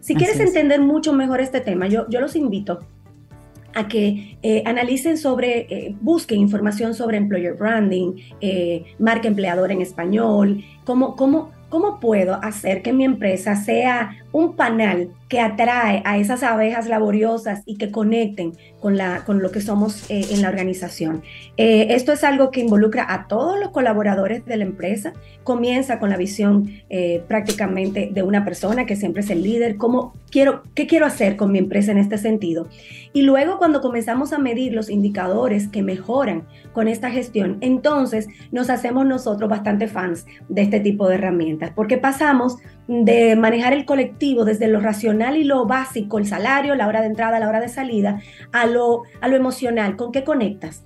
Si quieres entender mucho mejor este tema, yo, yo los invito a que eh, analicen sobre, eh, busquen información sobre employer branding, eh, marca empleador en español, cómo, cómo, cómo puedo hacer que mi empresa sea un panel que atrae a esas abejas laboriosas y que conecten con, la, con lo que somos eh, en la organización. Eh, esto es algo que involucra a todos los colaboradores de la empresa. Comienza con la visión eh, prácticamente de una persona que siempre es el líder, cómo quiero, qué quiero hacer con mi empresa en este sentido. Y luego cuando comenzamos a medir los indicadores que mejoran con esta gestión, entonces nos hacemos nosotros bastante fans de este tipo de herramientas, porque pasamos de manejar el colectivo desde lo racional y lo básico, el salario, la hora de entrada, la hora de salida, a lo, a lo emocional, ¿con qué conectas?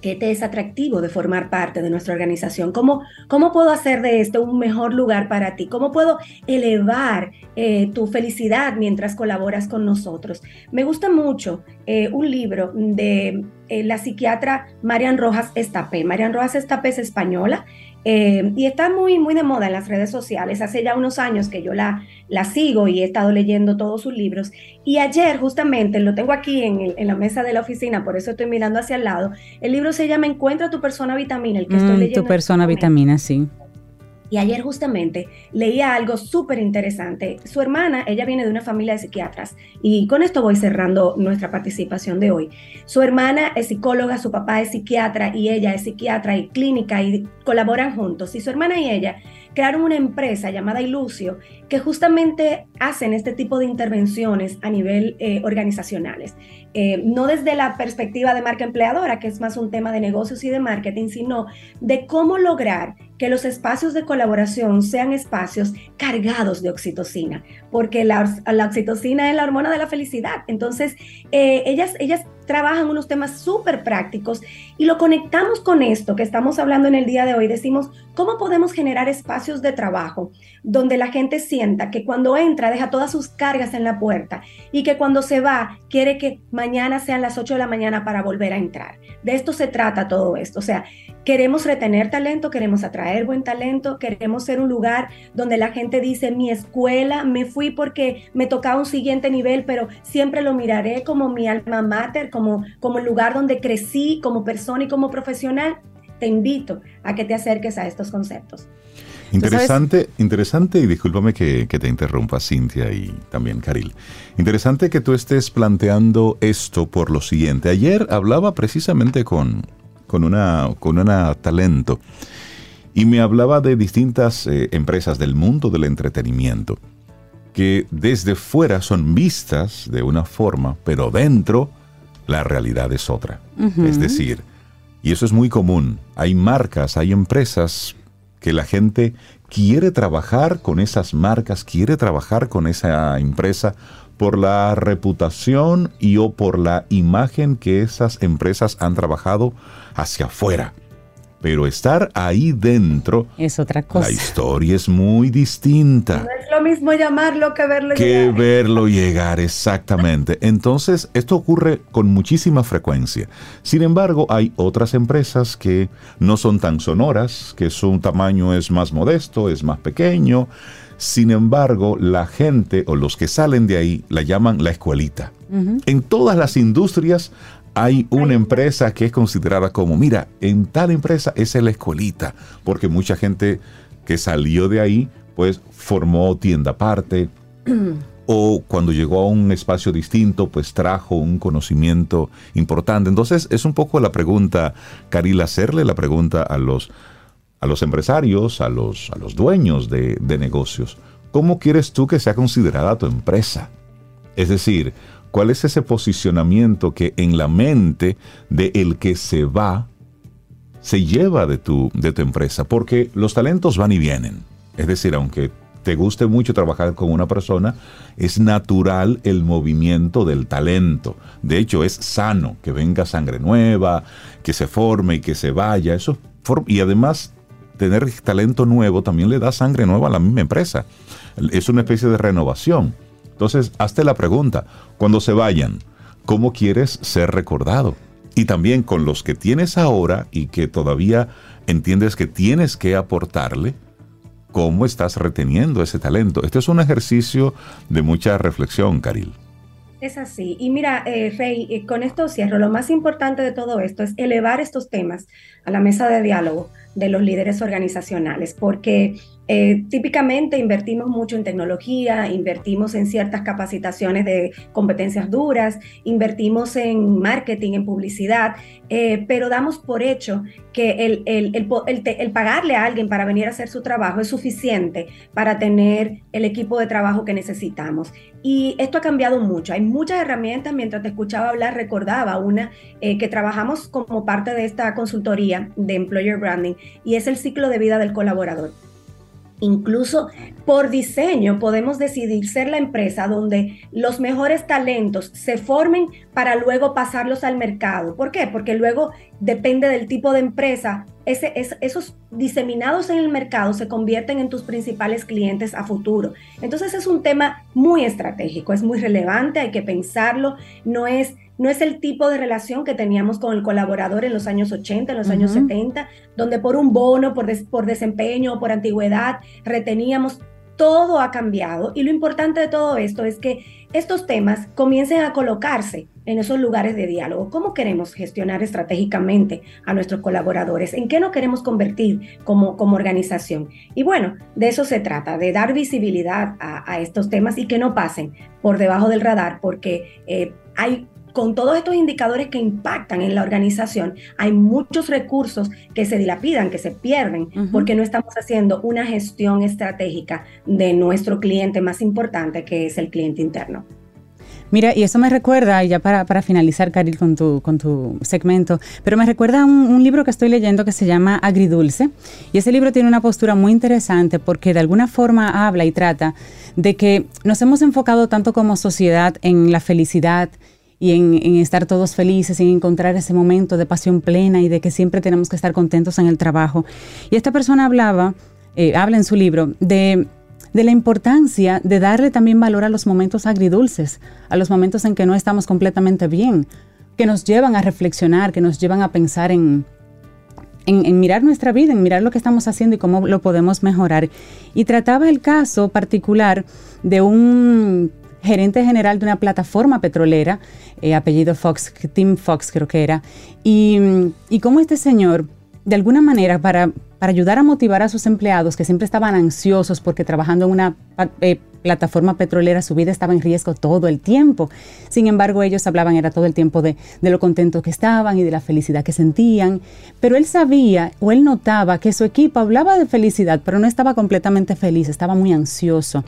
¿Qué te es atractivo de formar parte de nuestra organización? ¿Cómo, cómo puedo hacer de esto un mejor lugar para ti? ¿Cómo puedo elevar eh, tu felicidad mientras colaboras con nosotros? Me gusta mucho eh, un libro de eh, la psiquiatra Marian Rojas Estapé. Marian Rojas Estapé es española eh, y está muy, muy de moda en las redes sociales. Hace ya unos años que yo la, la sigo y he estado leyendo todos sus libros. Y ayer justamente, lo tengo aquí en, en, la mesa de la oficina, por eso estoy mirando hacia el lado, el libro se llama Encuentra tu persona vitamina, el que estoy Mm, leyendo. tu persona este vitamina, sí. Ayer justamente leía algo súper interesante. Su hermana, ella viene de una familia de psiquiatras y con esto voy cerrando nuestra participación de hoy. Su hermana es psicóloga, su papá es psiquiatra y ella es psiquiatra y clínica y colaboran juntos. Y su hermana y ella crearon una empresa llamada Ilucio que justamente hacen este tipo de intervenciones a nivel eh, organizacionales. Eh, no desde la perspectiva de marca empleadora, que es más un tema de negocios y de marketing, sino de cómo lograr que los espacios de colaboración sean espacios cargados de oxitocina, porque la, la oxitocina es la hormona de la felicidad. Entonces, eh, ellas, ellas trabajan unos temas súper prácticos y lo conectamos con esto que estamos hablando en el día de hoy. Decimos, ¿cómo podemos generar espacios de trabajo donde la gente sienta que cuando entra deja todas sus cargas en la puerta y que cuando se va quiere que mañana sean las 8 de la mañana para volver a entrar? De esto se trata todo esto. O sea, queremos retener talento, queremos atraer buen talento, queremos ser un lugar donde la gente dice, mi escuela, me fui porque me tocaba un siguiente nivel, pero siempre lo miraré como mi alma mater, como, como el lugar donde crecí como persona y como profesional. Te invito a que te acerques a estos conceptos. Interesante, interesante, y discúlpame que, que, te interrumpa, Cintia y también Caril. Interesante que tú estés planteando esto por lo siguiente. Ayer hablaba precisamente con, con, una, con una talento y me hablaba de distintas eh, empresas del mundo del entretenimiento que desde fuera son vistas de una forma, pero dentro la realidad es otra. Uh -huh. Es decir, y eso es muy común, hay marcas, hay empresas que la gente quiere trabajar con esas marcas, quiere trabajar con esa empresa por la reputación y o por la imagen que esas empresas han trabajado hacia afuera. Pero estar ahí dentro es otra cosa. La historia es muy distinta. No es lo mismo llamarlo que verlo que llegar. verlo llegar, exactamente. Entonces, esto ocurre con muchísima frecuencia. Sin embargo, hay otras empresas que no son tan sonoras, que su tamaño es más modesto, es más pequeño. Sin embargo, la gente o los que salen de ahí la llaman la escuelita. Uh -huh. En todas las industrias hay una empresa que es considerada como, mira, en tal empresa es la escuelita, porque mucha gente que salió de ahí, pues formó tienda aparte, o cuando llegó a un espacio distinto, pues trajo un conocimiento importante. Entonces, es un poco la pregunta, Caril, hacerle la pregunta a los, a los empresarios, a los, a los dueños de, de negocios. ¿Cómo quieres tú que sea considerada tu empresa? Es decir, ¿Cuál es ese posicionamiento que en la mente de el que se va se lleva de tu, de tu empresa? Porque los talentos van y vienen. Es decir, aunque te guste mucho trabajar con una persona, es natural el movimiento del talento. De hecho, es sano que venga sangre nueva, que se forme y que se vaya. Eso y además, tener talento nuevo también le da sangre nueva a la misma empresa. Es una especie de renovación. Entonces, hazte la pregunta, cuando se vayan, ¿cómo quieres ser recordado? Y también con los que tienes ahora y que todavía entiendes que tienes que aportarle, ¿cómo estás reteniendo ese talento? Este es un ejercicio de mucha reflexión, Caril. Es así. Y mira, eh, Rey, eh, con esto cierro. Lo más importante de todo esto es elevar estos temas a la mesa de diálogo de los líderes organizacionales, porque Eh, típicamente invertimos mucho en tecnología, invertimos en ciertas capacitaciones de competencias duras, invertimos en marketing, en publicidad, eh, pero damos por hecho que el, pagarle a alguien para venir a hacer su trabajo es suficiente para tener el equipo de trabajo que necesitamos. Y esto ha cambiado mucho. Hay muchas herramientas. Mientras te escuchaba hablar, recordaba una eh, que trabajamos como parte de esta consultoría de Employer Branding y es el ciclo de vida del colaborador. Incluso por diseño podemos decidir ser la empresa donde los mejores talentos se formen para luego pasarlos al mercado. ¿Por qué? Porque luego depende del tipo de empresa. Esos diseminados en el mercado se convierten en tus principales clientes a futuro. Entonces es un tema muy estratégico, es muy relevante, hay que pensarlo. No es no es el tipo de relación que teníamos con el colaborador en los años 80, en los años 70, donde por un bono, por, por desempeño, por antigüedad, reteníamos. Todo ha cambiado y lo importante de todo esto es que estos temas comiencen a colocarse en esos lugares de diálogo. ¿Cómo queremos gestionar estratégicamente a nuestros colaboradores? ¿En qué nos queremos convertir como, como organización? Y bueno, de eso se trata, de dar visibilidad a, estos temas y que no pasen por debajo del radar, porque eh, hay con todos estos indicadores que impactan en la organización, hay muchos recursos que se dilapidan, que se pierden, porque no estamos haciendo una gestión estratégica de nuestro cliente más importante, que es el cliente interno. Mira, y eso me recuerda, y ya para, finalizar, Caril, con tu, con tu segmento, pero me recuerda a un, un, libro que estoy leyendo que se llama Agridulce. Y ese libro tiene una postura muy interesante porque de alguna forma habla y trata de que nos hemos enfocado tanto como sociedad en la felicidad, y en, estar todos felices, en encontrar ese momento de pasión plena y de que siempre tenemos que estar contentos en el trabajo. Y esta persona hablaba, eh, habla en su libro, de, de la importancia de darle también valor a los momentos agridulces, a los momentos en que no estamos completamente bien, que nos llevan a reflexionar, que nos llevan a pensar en, en, mirar nuestra vida, en mirar lo que estamos haciendo y cómo lo podemos mejorar. Y trataba el caso particular de un gerente general de una plataforma petrolera, eh, apellido Fox, Tim Fox creo que era, y, y cómo este señor, de alguna manera, para, para ayudar a motivar a sus empleados que siempre estaban ansiosos porque trabajando en una eh, plataforma petrolera su vida estaba en riesgo todo el tiempo. Sin embargo, ellos hablaban era todo el tiempo de, de lo contentos que estaban y de la felicidad que sentían. Pero él sabía o él notaba que su equipo hablaba de felicidad, pero no estaba completamente feliz, estaba muy ansioso.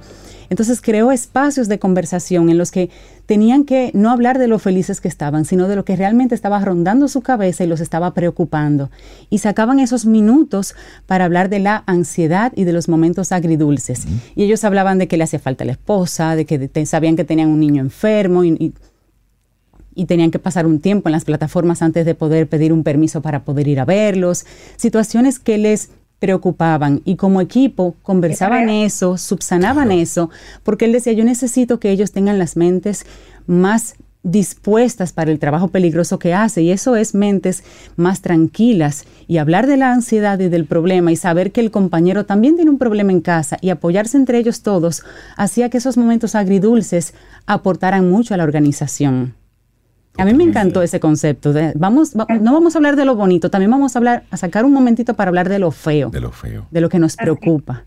Entonces creó espacios de conversación en los que tenían que no hablar de lo felices que estaban, sino de lo que realmente estaba rondando su cabeza y los estaba preocupando. Y sacaban esos minutos para hablar de la ansiedad y de los momentos agridulces. Y ellos hablaban de que le hacía falta la esposa, de que sabían que tenían un niño enfermo y, y tenían que pasar un tiempo en las plataformas antes de poder pedir un permiso para poder ir a verlos, situaciones que les preocupaban y como equipo conversaban eso, subsanaban eso, porque él decía, yo necesito que ellos tengan las mentes más dispuestas para el trabajo peligroso que hace y eso es mentes más tranquilas y hablar de la ansiedad y del problema y saber que el compañero también tiene un problema en casa y apoyarse entre ellos todos hacía que esos momentos agridulces aportaran mucho a la organización. A mí me encantó ese concepto. vamos, no vamos a hablar de lo bonito, también vamos a hablar, a sacar un momentito para hablar de lo feo. De lo feo. De lo que nos preocupa.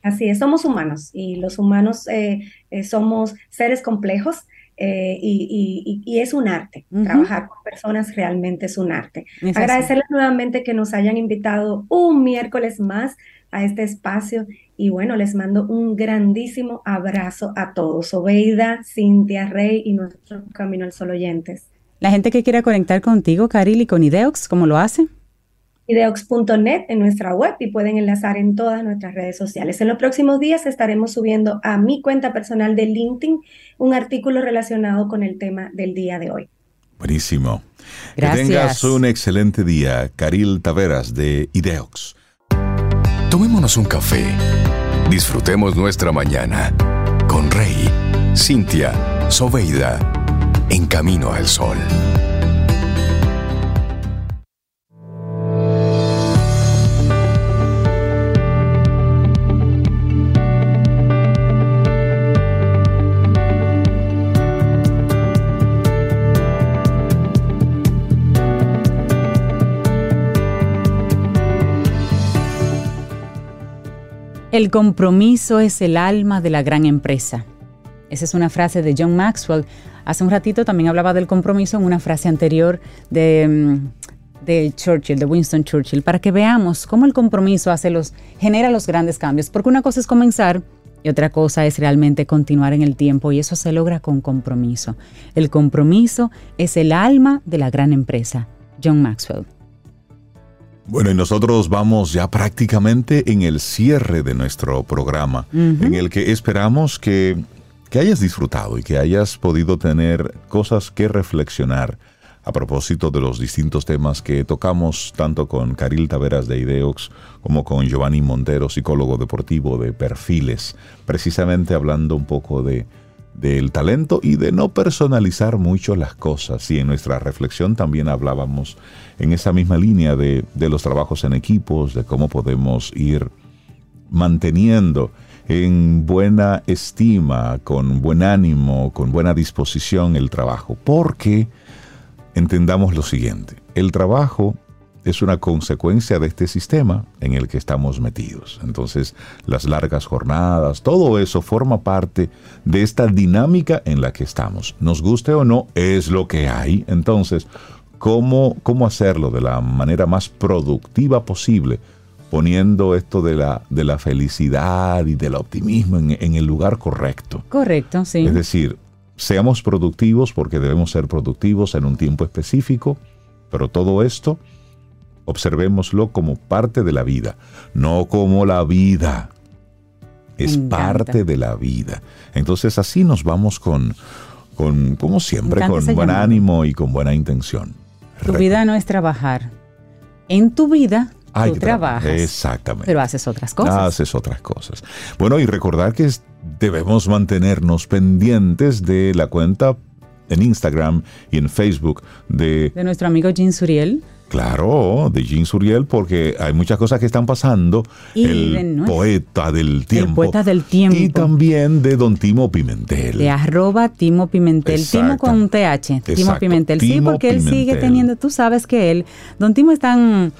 Así es, somos humanos y los humanos eh, eh, somos seres complejos eh, y, es un arte. Trabajar con personas realmente es un arte. Agradecerles nuevamente que nos hayan invitado un miércoles más a este espacio y bueno, les mando un grandísimo abrazo a todos. Obeida, Cintia, Rey y nuestro Camino al Sol oyentes. La gente que quiera conectar contigo, Caril, y con Ideox, ¿cómo lo hace? Ideox.net en nuestra web y pueden enlazar en todas nuestras redes sociales. En los próximos días estaremos subiendo a mi cuenta personal de LinkedIn un artículo relacionado con el tema del día de hoy. Buenísimo. Gracias. Que tengas un excelente día, Caril Taveras de Ideox. Tomémonos un café. Disfrutemos nuestra mañana con Rey, Cintia, Soveida, en camino al sol. El compromiso es el alma de la gran empresa. Esa es una frase de John Maxwell. Hace un ratito también hablaba del compromiso en una frase anterior mm, de, Churchill, de Winston Churchill, para que veamos cómo el compromiso hace los, genera los grandes cambios. Porque una cosa es comenzar y otra cosa es realmente continuar en el tiempo y eso se logra con compromiso. El compromiso es el alma de la gran empresa. John Maxwell. Bueno, y nosotros vamos ya prácticamente en el cierre de nuestro programa, en el que esperamos que, que hayas disfrutado y que hayas podido tener cosas que reflexionar a propósito de los distintos temas que tocamos tanto con Caril Taveras de Ideox como con Giovanni Montero, psicólogo deportivo de perfiles, precisamente hablando un poco de del talento y de no personalizar mucho las cosas. Y en nuestra reflexión también hablábamos en esa misma línea de, de los trabajos en equipos, de cómo podemos ir manteniendo en buena estima, con buen ánimo, con buena disposición el trabajo. Porque entendamos lo siguiente, el trabajo es una consecuencia de este sistema en el que estamos metidos. Entonces, las largas jornadas, todo eso forma parte de esta dinámica en la que estamos. Nos guste o no, es lo que hay. Entonces, ¿cómo, cómo hacerlo de la manera más productiva posible? poniendo esto de la, de la felicidad y del optimismo en, en el lugar correcto. Correcto, sí. Es decir, seamos productivos porque debemos ser productivos en un tiempo específico, pero todo esto observémoslo como parte de la vida, no como la vida. Es parte de la vida. Entonces así nos vamos con, con como siempre, con buen ánimo y con buena intención. Tu vida no es trabajar. En tu vida Hay tú trabajas. Exactamente. Pero haces otras cosas. Haces otras cosas. Bueno, y recordar que debemos mantenernos pendientes de la cuenta en Instagram y en Facebook de... De nuestro amigo Jean Suriel. Claro, de Jean Suriel, porque hay muchas cosas que están pasando. Y el de poeta del tiempo. El poeta del tiempo. Y también de Don Timo Pimentel. De arroba Timo Pimentel. Timo con TH. Timo Exacto. Pimentel. sí, Timo porque él sigue teniendo, tú sabes que él, don Timo es tan,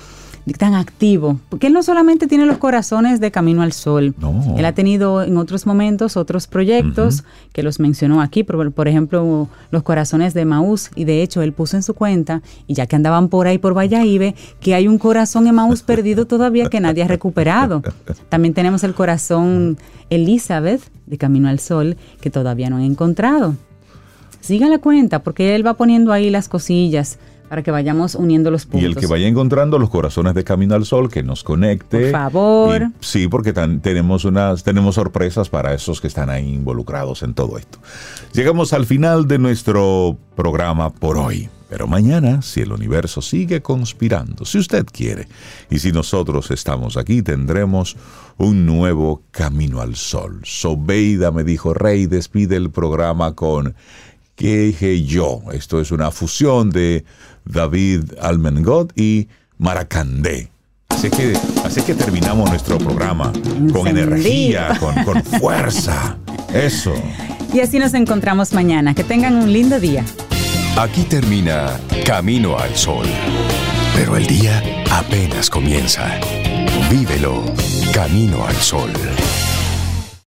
tan activo, porque él no solamente tiene los corazones de Camino al Sol. No. Él ha tenido en otros momentos otros proyectos que los mencionó aquí, por, por ejemplo, los corazones de Maús. Y de hecho, él puso en su cuenta, y ya que andaban por ahí por Valladolid, que hay un corazón en Maús perdido todavía que nadie ha recuperado. También tenemos el corazón Elizabeth de Camino al Sol, que todavía no han encontrado. Siga la cuenta, porque él va poniendo ahí las cosillas para que vayamos uniendo los puntos. Y el que vaya encontrando los corazones de Camino al Sol, que nos conecte. Por favor. Y- sí, porque tan- tenemos unas, tenemos sorpresas para esos que están ahí involucrados en todo esto. Llegamos al final de nuestro programa por hoy. Pero mañana, si el universo sigue conspirando, si usted quiere, y si nosotros estamos aquí, tendremos un nuevo camino al sol. Sobeida me dijo, Rey, despide el programa con ¿Qué dije yo? Esto es una fusión de David Almengot y Maracandé. Así que, así que terminamos nuestro programa con Encendido. energía, con, con fuerza. Eso. Y así nos encontramos mañana. Que tengan un lindo día. Aquí termina Camino al Sol. Pero el día apenas comienza. Vívelo Camino al Sol.